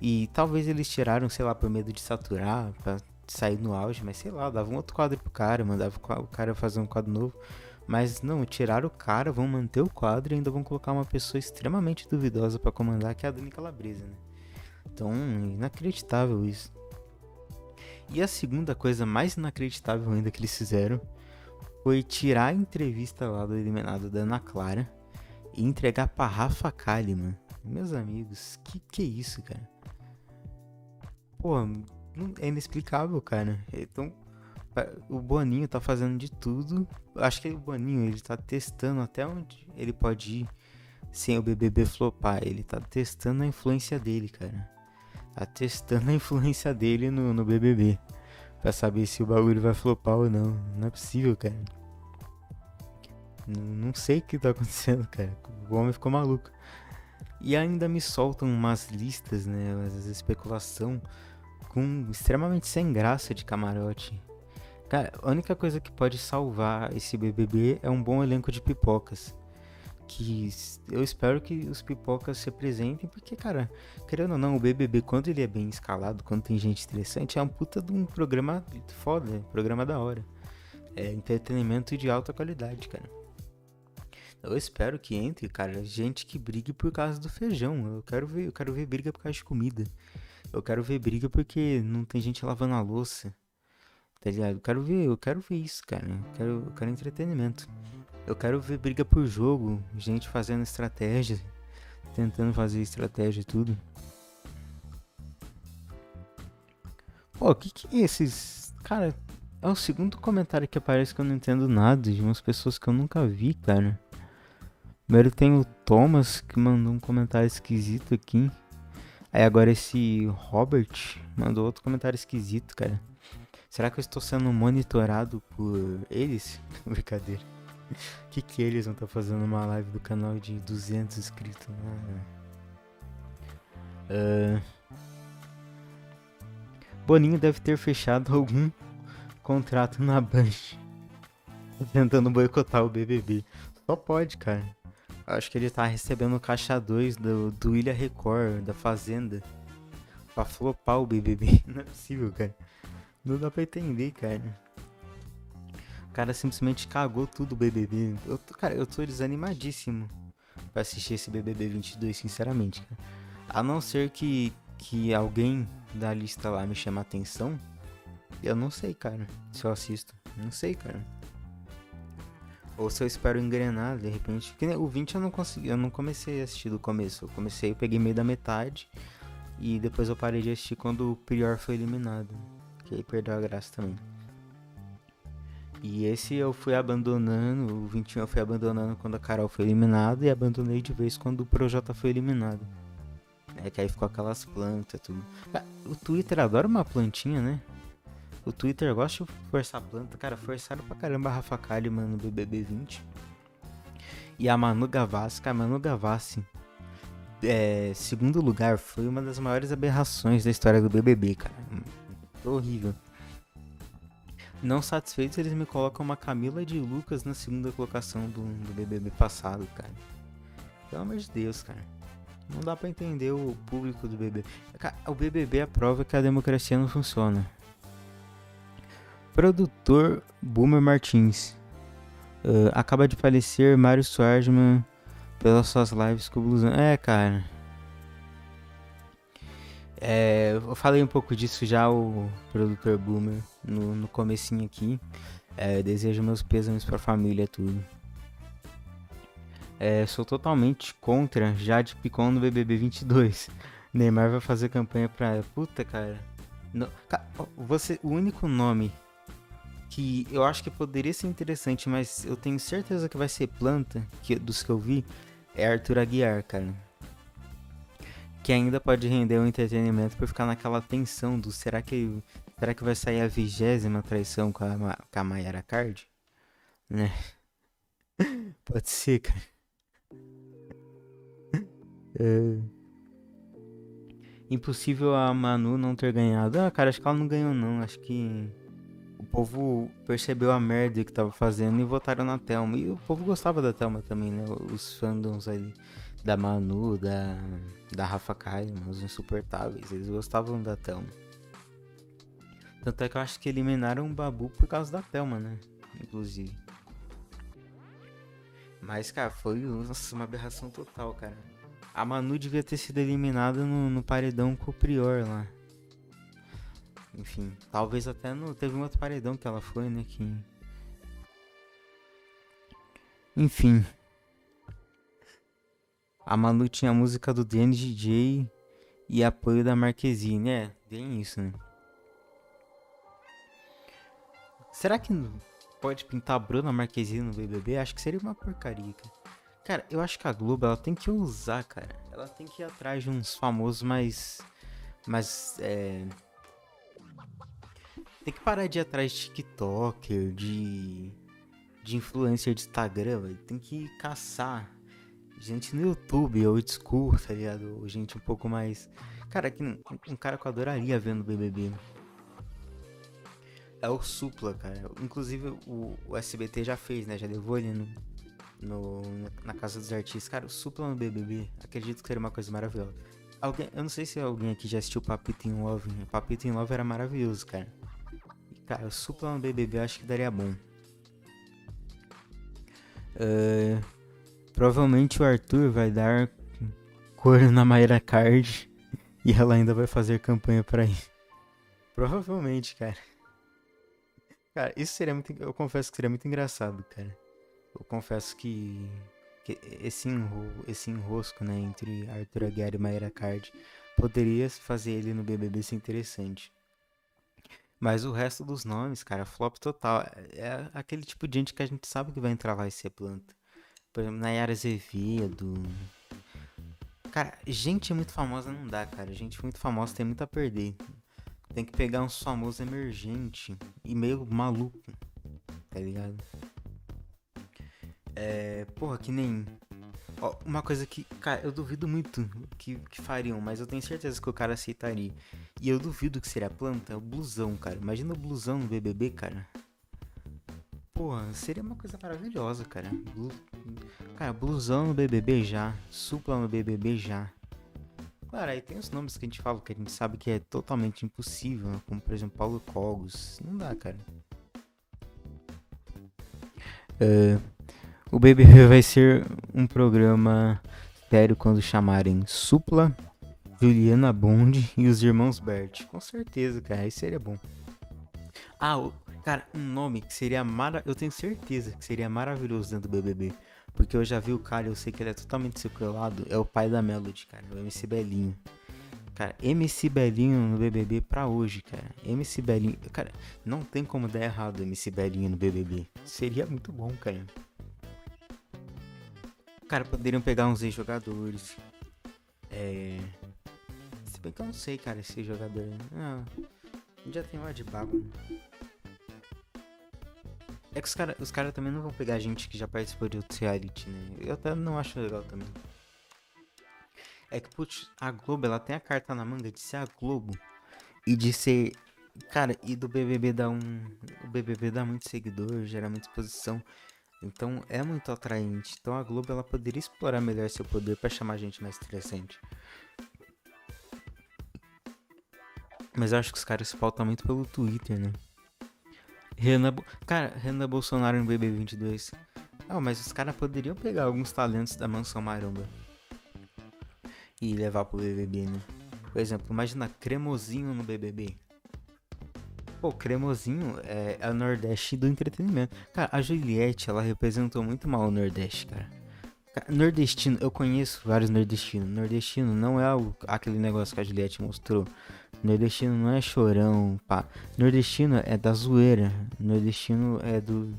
A: E talvez eles tiraram, sei lá, por medo de saturar, pra sair no auge, mas sei lá, dava um outro quadro pro cara, mandava o cara fazer um quadro novo. Mas não, tiraram o cara, vão manter o quadro e ainda vão colocar uma pessoa extremamente duvidosa para comandar, que é a Dani Calabresa, né? Então, inacreditável isso. E a segunda coisa mais inacreditável ainda que eles fizeram foi tirar a entrevista lá do eliminado da Ana Clara e entregar pra Rafa Kalimann. Meus amigos, que que é isso, cara? Pô, é inexplicável, cara. Então, o Boninho tá fazendo de tudo. Acho que o Boninho, ele tá testando até onde ele pode ir sem o BBB flopar. Ele tá testando a influência dele, cara tá testando a influência dele no, no BBB. Pra saber se o bagulho vai flopar ou não. Não é possível, cara. Não, não sei o que tá acontecendo, cara. O homem ficou maluco. E ainda me soltam umas listas, né? As especulação com extremamente sem graça de camarote. Cara, a única coisa que pode salvar esse BBB é um bom elenco de pipocas que eu espero que os pipocas se apresentem, porque, cara, querendo ou não, o BBB, quando ele é bem escalado, quando tem gente interessante, é um puta de um programa foda, programa da hora. É entretenimento de alta qualidade, cara. Eu espero que entre, cara, gente que brigue por causa do feijão. Eu quero ver, eu quero ver briga por causa de comida. Eu quero ver briga porque não tem gente lavando a louça. Tá ligado? Eu quero ver, eu quero ver isso, cara. Eu quero, eu quero entretenimento. Eu quero ver briga por jogo, gente fazendo estratégia, tentando fazer estratégia e tudo. Pô, o que que é esses. Cara, é o segundo comentário que aparece que eu não entendo nada, de umas pessoas que eu nunca vi, cara. Primeiro tem o Thomas que mandou um comentário esquisito aqui. Aí agora esse Robert mandou outro comentário esquisito, cara. Será que eu estou sendo monitorado por eles? Brincadeira. O que que eles vão estar tá fazendo uma live do canal de 200 inscritos? Uh... Boninho deve ter fechado algum contrato na Band. Tentando boicotar o BBB. Só pode, cara. Acho que ele tá recebendo caixa 2 do, do Ilha Record, da Fazenda. Pra flopar o BBB. Não é possível, cara. Não dá pra entender, cara. O cara simplesmente cagou tudo o BBB. Eu tô, cara, eu tô desanimadíssimo pra assistir esse BBB 22, sinceramente, cara. A não ser que, que alguém da lista lá me chame a atenção, eu não sei, cara, se eu assisto. Não sei, cara. Ou se eu espero engrenar, de repente. Que o 20 eu não consegui, eu não comecei a assistir do começo. Eu comecei, eu peguei meio da metade. E depois eu parei de assistir quando o Prior foi eliminado que aí perdeu a graça também. E esse eu fui abandonando, o 21 eu fui abandonando quando a Carol foi eliminada e abandonei de vez quando o Projota foi eliminado. É que aí ficou aquelas plantas tudo. Ah, o Twitter adora uma plantinha, né? O Twitter gosta de forçar planta. Cara, forçaram pra caramba a Rafa Kalimann no BBB 20. E a Manu Gavassi, cara, a Manu Gavassi, é, segundo lugar, foi uma das maiores aberrações da história do BBB, cara horrível. Não satisfeitos, eles me colocam uma Camila de Lucas na segunda colocação do, do BBB passado, cara. Pelo amor de Deus, cara. Não dá pra entender o público do BBB. O BBB é a prova que a democracia não funciona. Produtor Boomer Martins. Uh, acaba de falecer Mário Soares pelas suas lives com o Blusão. É, cara. É, eu falei um pouco disso já, o produtor Boomer, no, no comecinho aqui. É, desejo meus pêsames pra família, tudo. É, sou totalmente contra Jade Picon no BBB 22. Neymar vai fazer campanha pra... Puta, cara. Não, você, o único nome que eu acho que poderia ser interessante, mas eu tenho certeza que vai ser planta, que, dos que eu vi, é Arthur Aguiar, cara que ainda pode render um entretenimento por ficar naquela tensão do será que será que vai sair a vigésima traição com a, com a Mayara Card? Né? pode ser, cara. É... Impossível a Manu não ter ganhado. Ah, cara, acho que ela não ganhou não. Acho que o povo percebeu a merda que tava fazendo e votaram na Thelma. E o povo gostava da Thelma também, né? Os fandoms ali da Manu, da, da Rafa Kalimann, os insuportáveis, eles gostavam da Thelma. Tanto é que eu acho que eliminaram o Babu por causa da Thelma, né? Inclusive. Mas, cara, foi nossa, uma aberração total, cara. A Manu devia ter sido eliminada no, no paredão com o Prior lá. Enfim, talvez até no. Teve um outro paredão que ela foi, né? Que. Enfim. A Manu tinha a música do Danny DJ e apoio da Marquezine. É, tem isso, né? Será que pode pintar a Bruna Marquezine no BBB? Acho que seria uma porcaria, cara. Cara, eu acho que a Globo, ela tem que usar, cara. Ela tem que ir atrás de uns famosos mais... Mais, é... Tem que parar de ir atrás de TikToker, de... De influencer de Instagram, véio. Tem que caçar gente no YouTube, old school, tá ligado? Ou gente um pouco mais. Cara, que um cara que eu adoraria ver no BBB. É o Supla, cara. Inclusive o, o SBT já fez, né? Já levou ele no, no, na Casa dos Artistas. Cara, o Supla no BBB, acredito que seria uma coisa maravilhosa. Alguém, eu não sei se alguém aqui já assistiu Papito in Love. Papito in Love era maravilhoso, cara. E, cara, o Supla no BBB eu acho que daria bom. Uh, provavelmente o Arthur vai dar cor na Mayra Card e ela ainda vai fazer campanha para ir. Provavelmente, cara. Cara, isso seria muito. Eu confesso que seria muito engraçado, cara. Eu confesso que, que esse, enro, esse enrosco, né, entre Arthur Aguiar e Mayra Card poderia fazer ele no BBB ser interessante. Mas o resto dos nomes, cara, flop total. É aquele tipo de gente que a gente sabe que vai entrar lá e ser planta. Por exemplo, Nayara Azevedo. Cara, gente muito famosa não dá, cara. Gente muito famosa tem muito a perder. Tem que pegar uns famosos emergente e meio maluco, tá ligado? É, porra, que nem. Ó, uma coisa que, cara, eu duvido muito que, que fariam, mas eu tenho certeza que o cara aceitaria. E eu duvido que seria planta, é o blusão, cara. Imagina o blusão no BBB, cara. Porra, seria uma coisa maravilhosa, cara. Cara, blusão no BBB já. Supla no BBB já. Claro, aí tem os nomes que a gente fala que a gente sabe que é totalmente impossível, né? como por exemplo Paulo Cogos. Não dá, cara. Uh, o BBB vai ser um programa sério quando chamarem Supla, Juliana Bond e os irmãos Bert. Com certeza, cara, isso seria bom. Ah, cara, um nome que seria mara... Eu tenho certeza que seria maravilhoso dentro do BBB. Porque eu já vi o cara, eu sei que ele é totalmente sequelado. É o pai da Melody, cara. O MC Belinho. Cara, MC Belinho no BBB pra hoje, cara. MC Belinho. Cara, não tem como dar errado MC Belinho no BBB. Seria muito bom, cara. Cara, poderiam pegar uns ex-jogadores. É. Se bem que eu não sei, cara, esse jogador. Não. Já tem o Adbabo. É que os caras os cara também não vão pegar gente que já participou de outro reality, né? Eu até não acho legal também. É que, putz, a Globo, ela tem a carta na manga de ser a Globo e de ser. Cara, e do BBB dá um. O BBB dá muito seguidor, gera muita exposição. Então é muito atraente. Então a Globo ela poderia explorar melhor seu poder para chamar gente mais interessante. Mas eu acho que os caras se pautam muito pelo Twitter, né? Renan, cara, Renan Bolsonaro no BB22. Ah, mas os caras poderiam pegar alguns talentos da Mansão Maromba e levar pro BBB, né? Por exemplo, imagina Cremosinho no BBB. Pô, Cremosinho é, é o Nordeste do entretenimento. Cara, a Juliette, ela representou muito mal o Nordeste, cara. Nordestino, eu conheço vários nordestinos. Nordestino não é aquele negócio que a Juliette mostrou. Nordestino não é chorão, pá. Nordestino é da zoeira. Nordestino é do.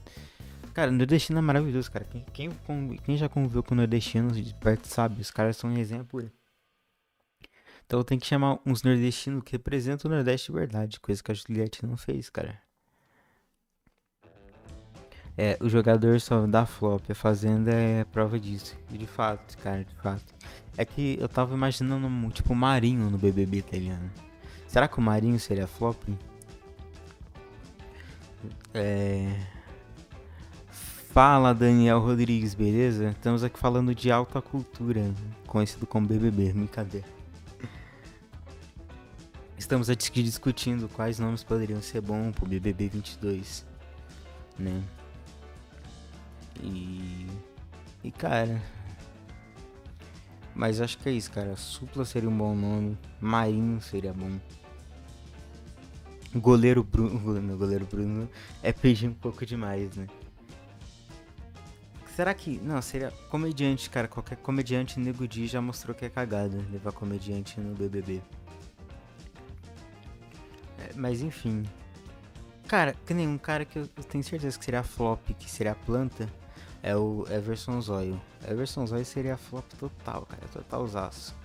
A: Cara, nordestino é maravilhoso, cara. Quem, quem, quem já conviveu com nordestinos de perto sabe, os caras são um exemplo. Então tem que chamar uns nordestinos que representam o Nordeste de verdade, coisa que a Juliette não fez, cara. É, o jogador só dá flop, a Fazenda é prova disso. De fato, cara, de fato. É que eu tava imaginando, tipo, Marinho no BBB italiano. Será que o Marinho seria flop? É... Fala Daniel Rodrigues, beleza? Estamos aqui falando de alta cultura, conhecido como BBB, brincadeira. Estamos aqui discutindo quais nomes poderiam ser bons pro BBB 22, né? E. E cara. Mas acho que é isso, cara. Supla seria um bom nome. Marinho seria bom. Goleiro Bruno. Goleiro Bruno é pedir um pouco demais, né? Será que. Não, seria comediante, cara. Qualquer comediante Nego Di já mostrou que é cagada levar comediante no BBB. É, mas enfim. Cara, que nem um cara que eu, tenho certeza que seria flop, que seria planta, é o Everson Zóio. Everson Zóio seria flop total, cara. Total zaço.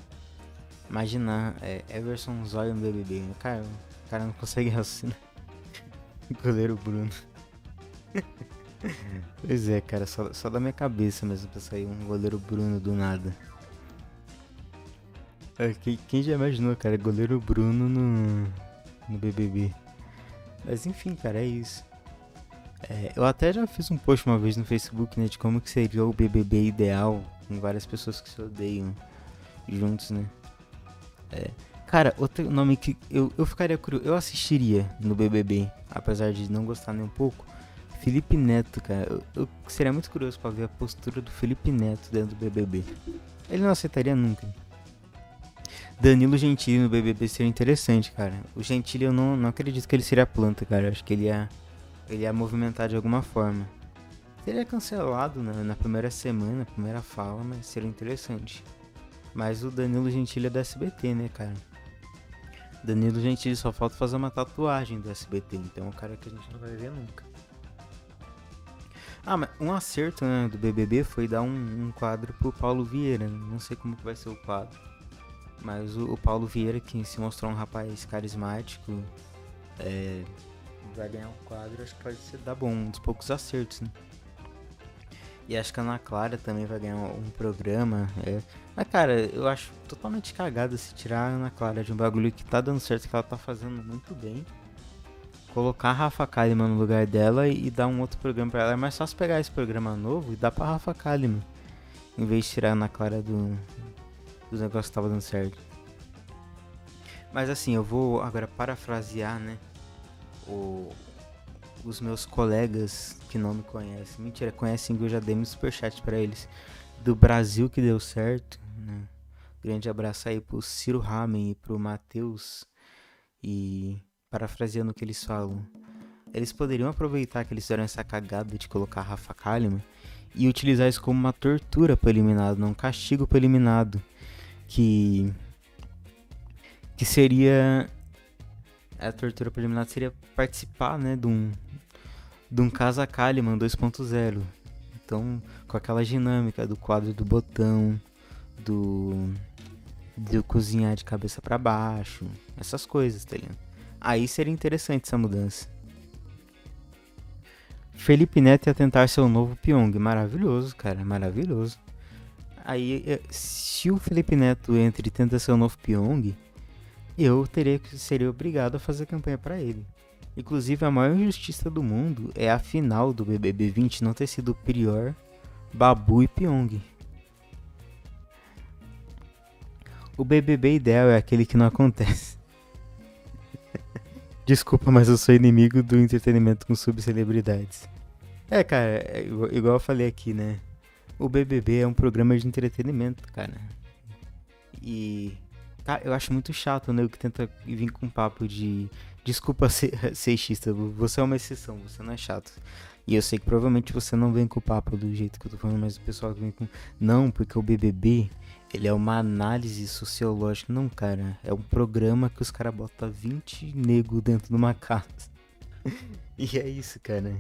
A: Imagina, é, Everson Zóio no BBB. Cara, o cara não consegue raciocinar. Goleiro Bruno. pois é, cara, só, só da minha cabeça mesmo pra sair um goleiro Bruno do nada. É, quem, quem já imaginou, cara, goleiro Bruno no, no BBB? Mas enfim, cara, é isso. É, eu até já fiz um post uma vez no Facebook, né, de como que seria o BBB ideal, com várias pessoas que se odeiam juntos, né. É, Cara, outro nome que eu, eu ficaria curioso, eu assistiria no BBB, apesar de não gostar nem um pouco, Felipe Neto, cara. Eu, eu seria muito curioso pra ver a postura do Felipe Neto dentro do BBB. Ele não aceitaria nunca. Danilo Gentili no BBB seria interessante, cara. O Gentili eu não, não acredito que ele seria planta, cara. Eu acho que ele ia, ele ia movimentar de alguma forma. Seria cancelado na, na primeira semana, primeira fala, mas seria interessante. Mas o Danilo Gentili é do SBT, né, cara? Danilo Gentili só falta fazer uma tatuagem do SBT, então é um cara que a gente não vai ver nunca. Ah, mas um acerto né, do BBB foi dar um, um quadro pro Paulo Vieira. Né? Não sei como que vai ser o quadro. Mas o, o Paulo Vieira, que se mostrou um rapaz carismático, é, vai ganhar um quadro, acho que pode ser dar bom, um dos poucos acertos, né? E acho que a Ana Clara também vai ganhar um, programa. É. Mas, cara, eu acho totalmente cagado se tirar a Ana Clara de um bagulho que tá dando certo, que ela tá fazendo muito bem. Colocar a Rafa Kalimann no lugar dela e, dar um outro programa pra ela. É mais fácil pegar esse programa novo e dar pra Rafa Kalimann. Em vez de tirar a Ana Clara do, dos negócios que estavam dando certo. Mas assim, eu vou agora parafrasear, né? O, os meus colegas que não me conhecem. Mentira, conhecem que eu já dei um superchat para eles. Do Brasil que deu certo. Né? Grande abraço aí pro Ciro Ramen e pro Matheus. E parafraseando o que eles falam. Eles poderiam aproveitar que eles fizeram essa cagada de colocar Rafa Kalimann e utilizar isso como uma tortura para eliminado, não um castigo para eliminado que que seria a tortura preliminar seria participar, né, de um de um Casa Kalimann 2.0. Então, com aquela dinâmica do quadro do botão, do do cozinhar de cabeça para baixo, essas coisas, tá ligado? Aí seria interessante essa mudança. Felipe Neto ia tentar ser o novo Pyong, maravilhoso, cara, maravilhoso. Aí, se o Felipe Neto entre e tenta ser o novo Pyong, eu teria que seria obrigado a fazer campanha para ele. Inclusive, a maior injustiça do mundo é a final do BBB 20 não ter sido Prior, Babu e Pyong. O BBB ideal é aquele que não acontece. Desculpa, mas eu sou inimigo do entretenimento com subcelebridades. É, cara, é igual eu falei aqui, né? o BBB é um programa de entretenimento, cara. E cara, eu acho muito chato, né, que tenta vir com papo de desculpa ser sexista, você é uma exceção, você não é chato. E eu sei que provavelmente você não vem com o papo do jeito que eu tô falando, mas o pessoal vem com não, porque o BBB ele é uma análise sociológica, não, cara, é um programa que os caras botam 20 nego dentro de uma casa. e é isso, cara.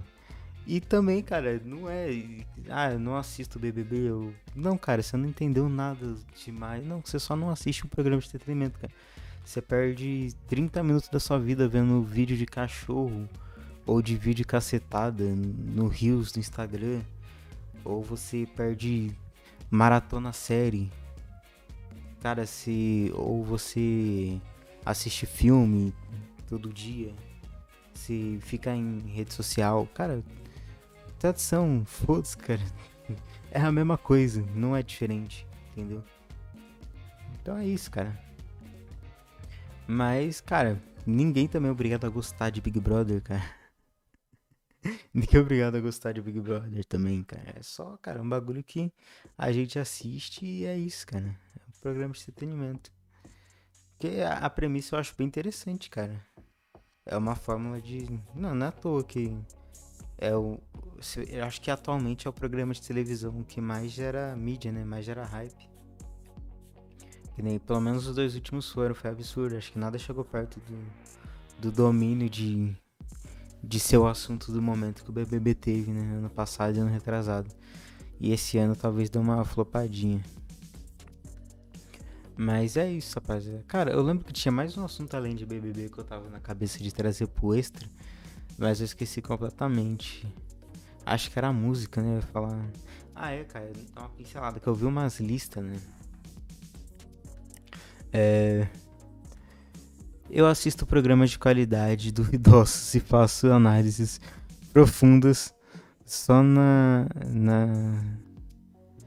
A: E também, cara, não é. Ah, eu não assisto BBB. Eu... Não, cara, você não entendeu nada demais. Não, você só não assiste um programa de entretenimento, cara. Você perde 30 minutos da sua vida vendo vídeo de cachorro ou de vídeo cacetada no Rios do Instagram. Ou você perde maratona série. Cara, se. Ou você assiste filme todo dia. Se fica em rede social. Cara, Tradição, foda-se, cara. É a mesma coisa, não é diferente, entendeu? Então é isso, cara. Mas, cara, ninguém também é obrigado a gostar de Big Brother, cara. ninguém é obrigado a gostar de Big Brother também, cara. É só, cara, um bagulho que a gente assiste e é isso, cara. É um programa de entretenimento. Que a, a premissa eu acho bem interessante, cara. É uma fórmula de. Não, não é à toa que é o. Eu acho que atualmente é o programa de televisão que mais gera mídia, né? Mais gera hype. Que nem, pelo menos os dois últimos foram, foi absurdo. Acho que nada chegou perto do, do domínio de, de ser o assunto do momento que o BBB teve, né? Ano passado e ano retrasado. E esse ano talvez dê uma flopadinha. Mas é isso, rapaziada. Cara, eu lembro que tinha mais um assunto além de BBB que eu tava na cabeça de trazer pro extra. Mas eu esqueci completamente. Acho que era a música, né? Eu ia falar. Ah, é, cara. Dá uma pincelada. Que eu vi umas listas, né? É. Eu assisto programas de qualidade duvidosos e faço análises profundas só na. na...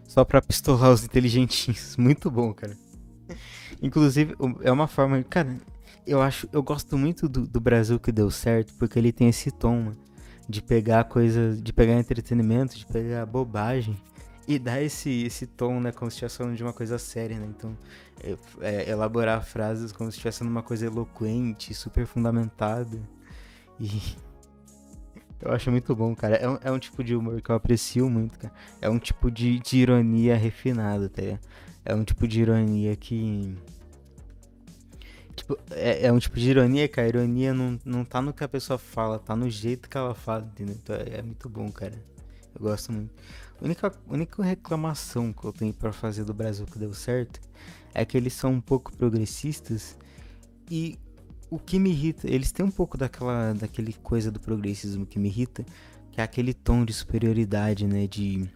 A: Só pra pistolar os inteligentinhos. Muito bom, cara. Inclusive, é uma forma. Cara, eu acho, eu gosto muito do, do Brasil que deu certo, porque ele tem esse tom de pegar coisas, de pegar entretenimento, de pegar bobagem e dar esse, esse tom, né, como se estivesse falando de uma coisa séria, né? Então, é, é, elaborar frases como se estivesse falando uma coisa eloquente, super fundamentada. E eu acho muito bom, cara. É um, é um tipo de humor que eu aprecio muito, cara. É um tipo de, de ironia refinada, tá? É um tipo de ironia que Tipo, é, é, um tipo de ironia, cara. A ironia não, não tá no que a pessoa fala, tá no jeito que ela fala, entendeu? Então é, é muito bom, cara. Eu gosto muito. A única, única reclamação que eu tenho para fazer do Brasil que deu certo é que eles são um pouco progressistas e o que me irrita, eles têm um pouco daquela daquele coisa do progressismo que me irrita, que é aquele tom de superioridade, né, de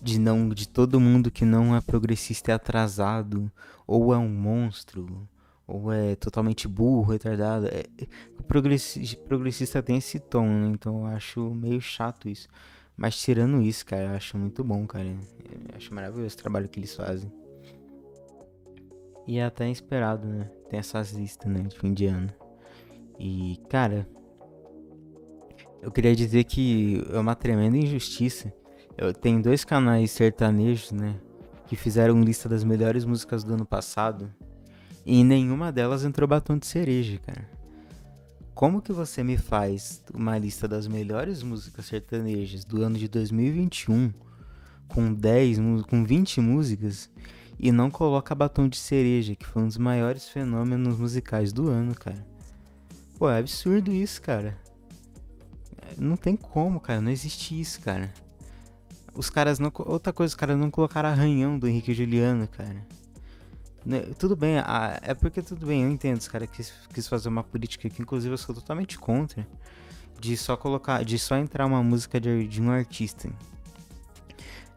A: de não de todo mundo que não é progressista é atrasado ou é um monstro ou é totalmente burro, retardado. É, o progressista, progressista tem esse tom, né? Então eu acho meio chato isso. Mas tirando isso, cara, eu acho muito bom, cara. Eu acho maravilhoso o trabalho que eles fazem. E é até esperado, né? Tem essas listas, né? De fim de ano. E, cara. Eu queria dizer que é uma tremenda injustiça. Eu tenho dois canais sertanejos, né? Que fizeram lista das melhores músicas do ano passado. E nenhuma delas entrou batom de cereja, cara. Como que você me faz uma lista das melhores músicas sertanejas do ano de 2021 com 10, com 20 músicas e não coloca Batom de Cereja, que foi um dos maiores fenômenos musicais do ano, cara? Pô, é absurdo isso, cara. Não tem como, cara, não existe isso, cara. Os caras não. Outra coisa, os caras não colocaram arranhão do Henrique e Juliano, cara. Né, tudo bem, é porque tudo bem, eu entendo, os caras quis, quis fazer uma política que inclusive eu sou totalmente contra. De só colocar, de só entrar uma música de, de um artista.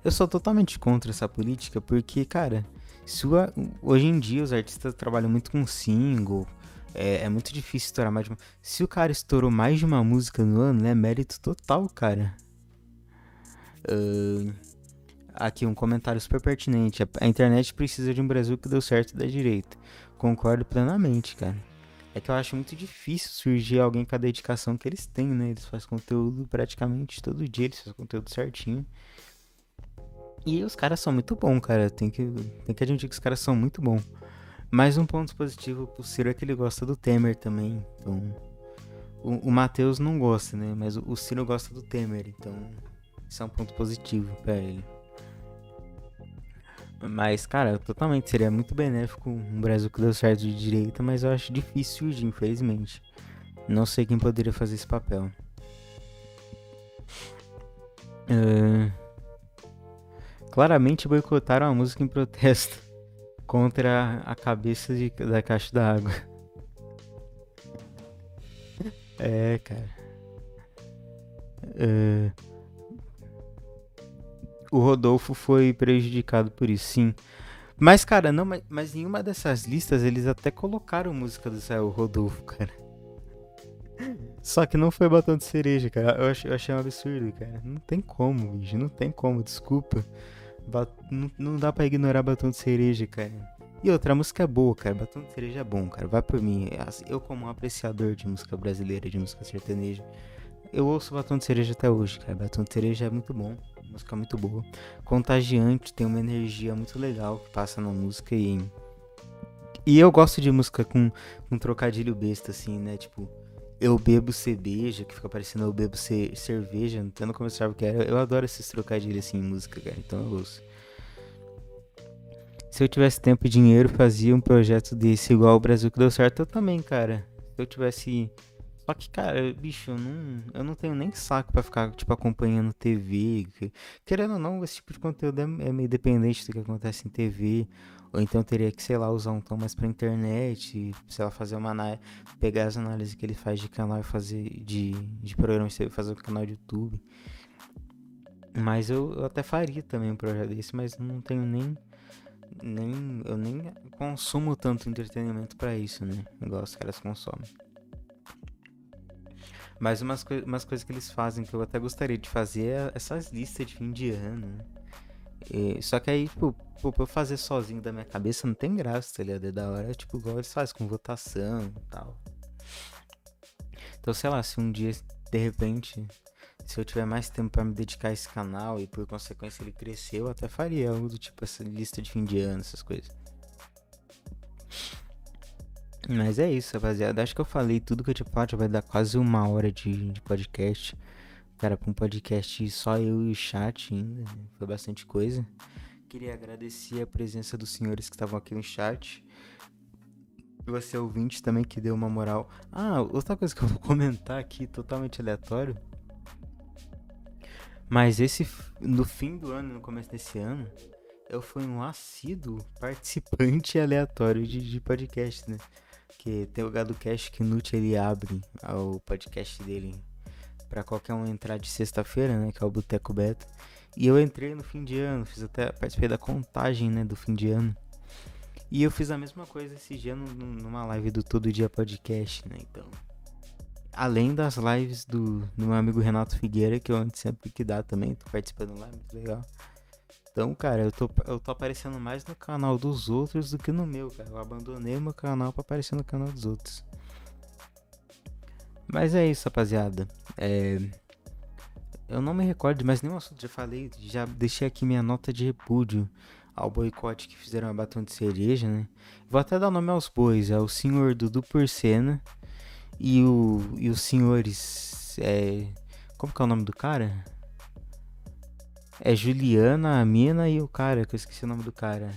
A: Eu sou totalmente contra essa política porque, cara, sua, hoje em dia os artistas trabalham muito com single, é, é, muito difícil estourar mais de uma. Se o cara estourou mais de uma música no ano, é mérito total, cara. Uh, aqui um comentário super pertinente. A internet precisa de um Brasil que deu certo da direita. Concordo plenamente, cara. É que eu acho muito difícil surgir alguém com a dedicação que eles têm, né? Eles fazem conteúdo praticamente todo dia, eles fazem conteúdo certinho. E os caras são muito bons, cara. Tem que, tem que admitir que os caras são muito bons. Mais um ponto positivo pro Ciro é que ele gosta do Temer também. Então. O, o Matheus não gosta, né? Mas o, o Ciro gosta do Temer. Então. Isso é um ponto positivo para ele. Mas, cara, totalmente seria muito benéfico um Brasil que deu certo de direita, mas eu acho difícil infelizmente. Não sei quem poderia fazer esse papel. Uh, claramente boicotaram a música em protesto contra a cabeça de, da caixa d'água. é, cara. Uh, o Rodolfo foi prejudicado por isso, sim. Mas, cara, não, mas, mas em uma dessas listas eles até colocaram música do Céu Rodolfo, cara. Só que não foi batom de cereja, cara. Eu achei, eu achei um absurdo, cara. Não tem como, bicho. Não tem como, desculpa. Bat... Não, não, dá pra ignorar batom de cereja, cara. E outra, música é boa, cara. Batom de cereja é bom, cara. Vai por mim. Eu, como um apreciador de música brasileira, de música sertaneja, eu ouço batom de cereja até hoje, cara. Batom de cereja é muito bom música muito boa. Contagiante, tem uma energia muito legal que passa na música e. E eu gosto de música com um trocadilho besta, assim, né? Tipo, eu bebo cerveja, que fica parecendo eu bebo ce cerveja, eu não começava que era. Eu adoro esses trocadilhos assim em música, cara, então eu ouço. Se eu tivesse tempo e dinheiro, fazia um projeto desse igual o Brasil que deu certo, eu também, cara. Se eu tivesse só que, cara, bicho, eu não, eu não tenho nem saco para ficar, tipo, acompanhando TV. Querendo ou não, esse tipo de conteúdo é, é meio dependente do que acontece em TV. Ou então teria que, sei lá, usar um tom mais pra internet, sei lá, fazer uma análise, pegar as análises que ele faz de canal e fazer de, de programa, fazer um canal de YouTube. Mas eu, eu até faria também um projeto desse, mas não tenho nem nem eu nem consumo tanto entretenimento para isso, né? Igual os caras consomem. Mas umas, umas coisas que eles fazem que eu até gostaria de fazer é essas listas de fim de ano? E, só que aí, pô, pô, pra eu fazer sozinho da minha cabeça não tem graça, tá ligado? É da hora, tipo, igual eles fazem com votação e tal. Então, sei lá, se um dia de repente, se eu tiver mais tempo para me dedicar a esse canal e por consequência ele crescer, eu até faria algo do tipo essa lista de fim de ano, essas coisas. Mas é isso, rapaziada. Acho que eu falei tudo que eu tinha falado. Vai dar quase uma hora de, de podcast. Cara, com um podcast só eu e o chat ainda. Né? Foi bastante coisa. Queria agradecer a presença dos senhores que estavam aqui no chat. Você ouvinte também que deu uma moral. Ah, outra coisa que eu vou comentar aqui, totalmente aleatório. Mas esse, no fim do ano, no começo desse ano, eu fui um assíduo participante aleatório de, de podcast, né? Que tem o Gado Cash que Nute ele abre o podcast dele para qualquer um entrar de sexta-feira, né? Que é o Boteco Beta. E eu entrei no fim de ano, fiz até participei da contagem, né, do fim de ano. E eu fiz a mesma coisa esse dia numa live do Todo Dia Podcast, né? Então, além das lives do, do meu amigo Renato Figueira, que eu antes sempre que dá também, tô participando lá, muito legal. Então, cara, eu tô, eu tô aparecendo mais no canal dos outros do que no meu, cara. Eu abandonei o meu canal pra aparecer no canal dos outros. Mas é isso, rapaziada. É... Eu não me recordo de mais nenhum assunto, já falei, já deixei aqui minha nota de repúdio ao boicote que fizeram a Batom de Cereja, né? Vou até dar nome aos bois, é o senhor Dudu Porcena e, o, e os senhores. É... Como que é o nome do cara? É Juliana, a mina e o cara, que eu esqueci o nome do cara.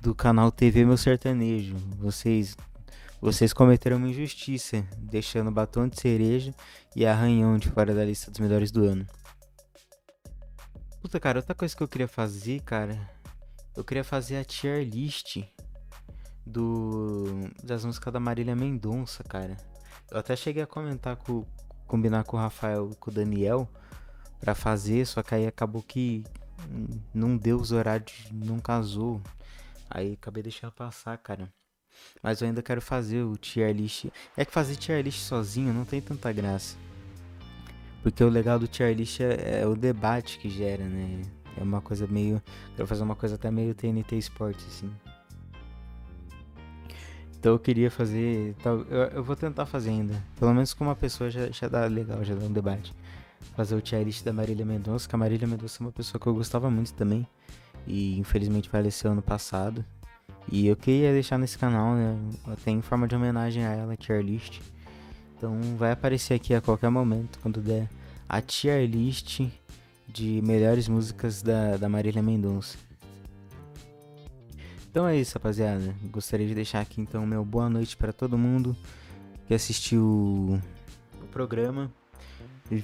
A: Do canal TV Meu Sertanejo. Vocês vocês cometeram uma injustiça, deixando batom de cereja e arranhão de fora da lista dos melhores do ano. Puta, cara, outra coisa que eu queria fazer, cara, eu queria fazer a tier list do das músicas da Marília Mendonça, cara. Eu até cheguei a comentar com combinar com o Rafael com o Daniel para fazer, só que aí acabou que não deu os horários, não casou. Aí acabei deixando passar, cara. Mas eu ainda quero fazer o tier list. É que fazer tier list sozinho não tem tanta graça. Porque o legal do tier list é, é o debate que gera, né? É uma coisa meio. Quero fazer uma coisa até meio TNT Sports, assim. Então eu queria fazer. Eu, eu vou tentar fazer ainda. Pelo menos com uma pessoa já, já dá legal, já dá um debate fazer o tier list da Marília Mendonça, que a Marília Mendonça é uma pessoa que eu gostava muito também. E infelizmente faleceu ano passado. E eu queria deixar nesse canal, né? Até em forma de homenagem a ela, tier list. Então vai aparecer aqui a qualquer momento, quando der a tier list de melhores músicas da, da Marília Mendonça. Então é isso, rapaziada. Gostaria de deixar aqui então meu boa noite para todo mundo que assistiu o programa.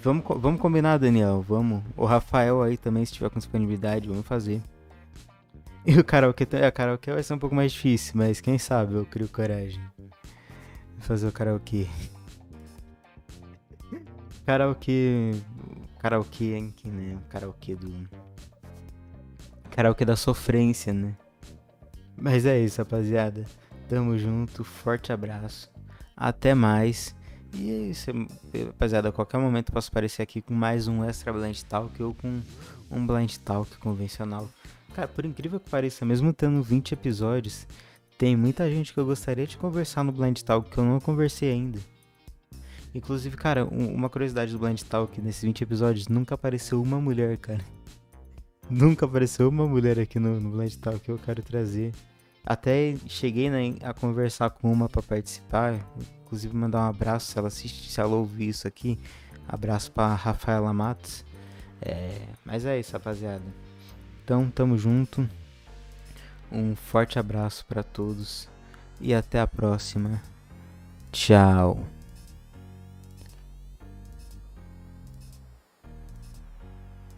A: Vamos, vamos combinar, Daniel. Vamos. O Rafael aí também, se tiver com disponibilidade, vamos fazer. E o karaokê, a karaokê vai ser um pouco mais difícil, mas quem sabe eu crio coragem. Fazer o karaokê. Karaokê. Karaokê, hein? Né? Karaokê do. Karaokê da sofrência, né? Mas é isso, rapaziada. Tamo junto, forte abraço. Até mais. E é isso, rapaziada. A qualquer momento eu posso aparecer aqui com mais um extra blind talk ou com um blind talk convencional. Cara, por incrível que pareça, mesmo tendo 20 episódios, tem muita gente que eu gostaria de conversar no blind talk que eu não conversei ainda. Inclusive, cara, um, uma curiosidade do blind talk nesses 20 episódios, nunca apareceu uma mulher, cara. Nunca apareceu uma mulher aqui no, no blind talk que eu quero trazer. Até cheguei né, a conversar com uma para participar, inclusive mandar um abraço se ela assiste, se ela ouvir isso aqui. Abraço para Rafaela Matos. É, mas é isso, rapaziada. Então, tamo junto. Um forte abraço para todos e até a próxima. Tchau.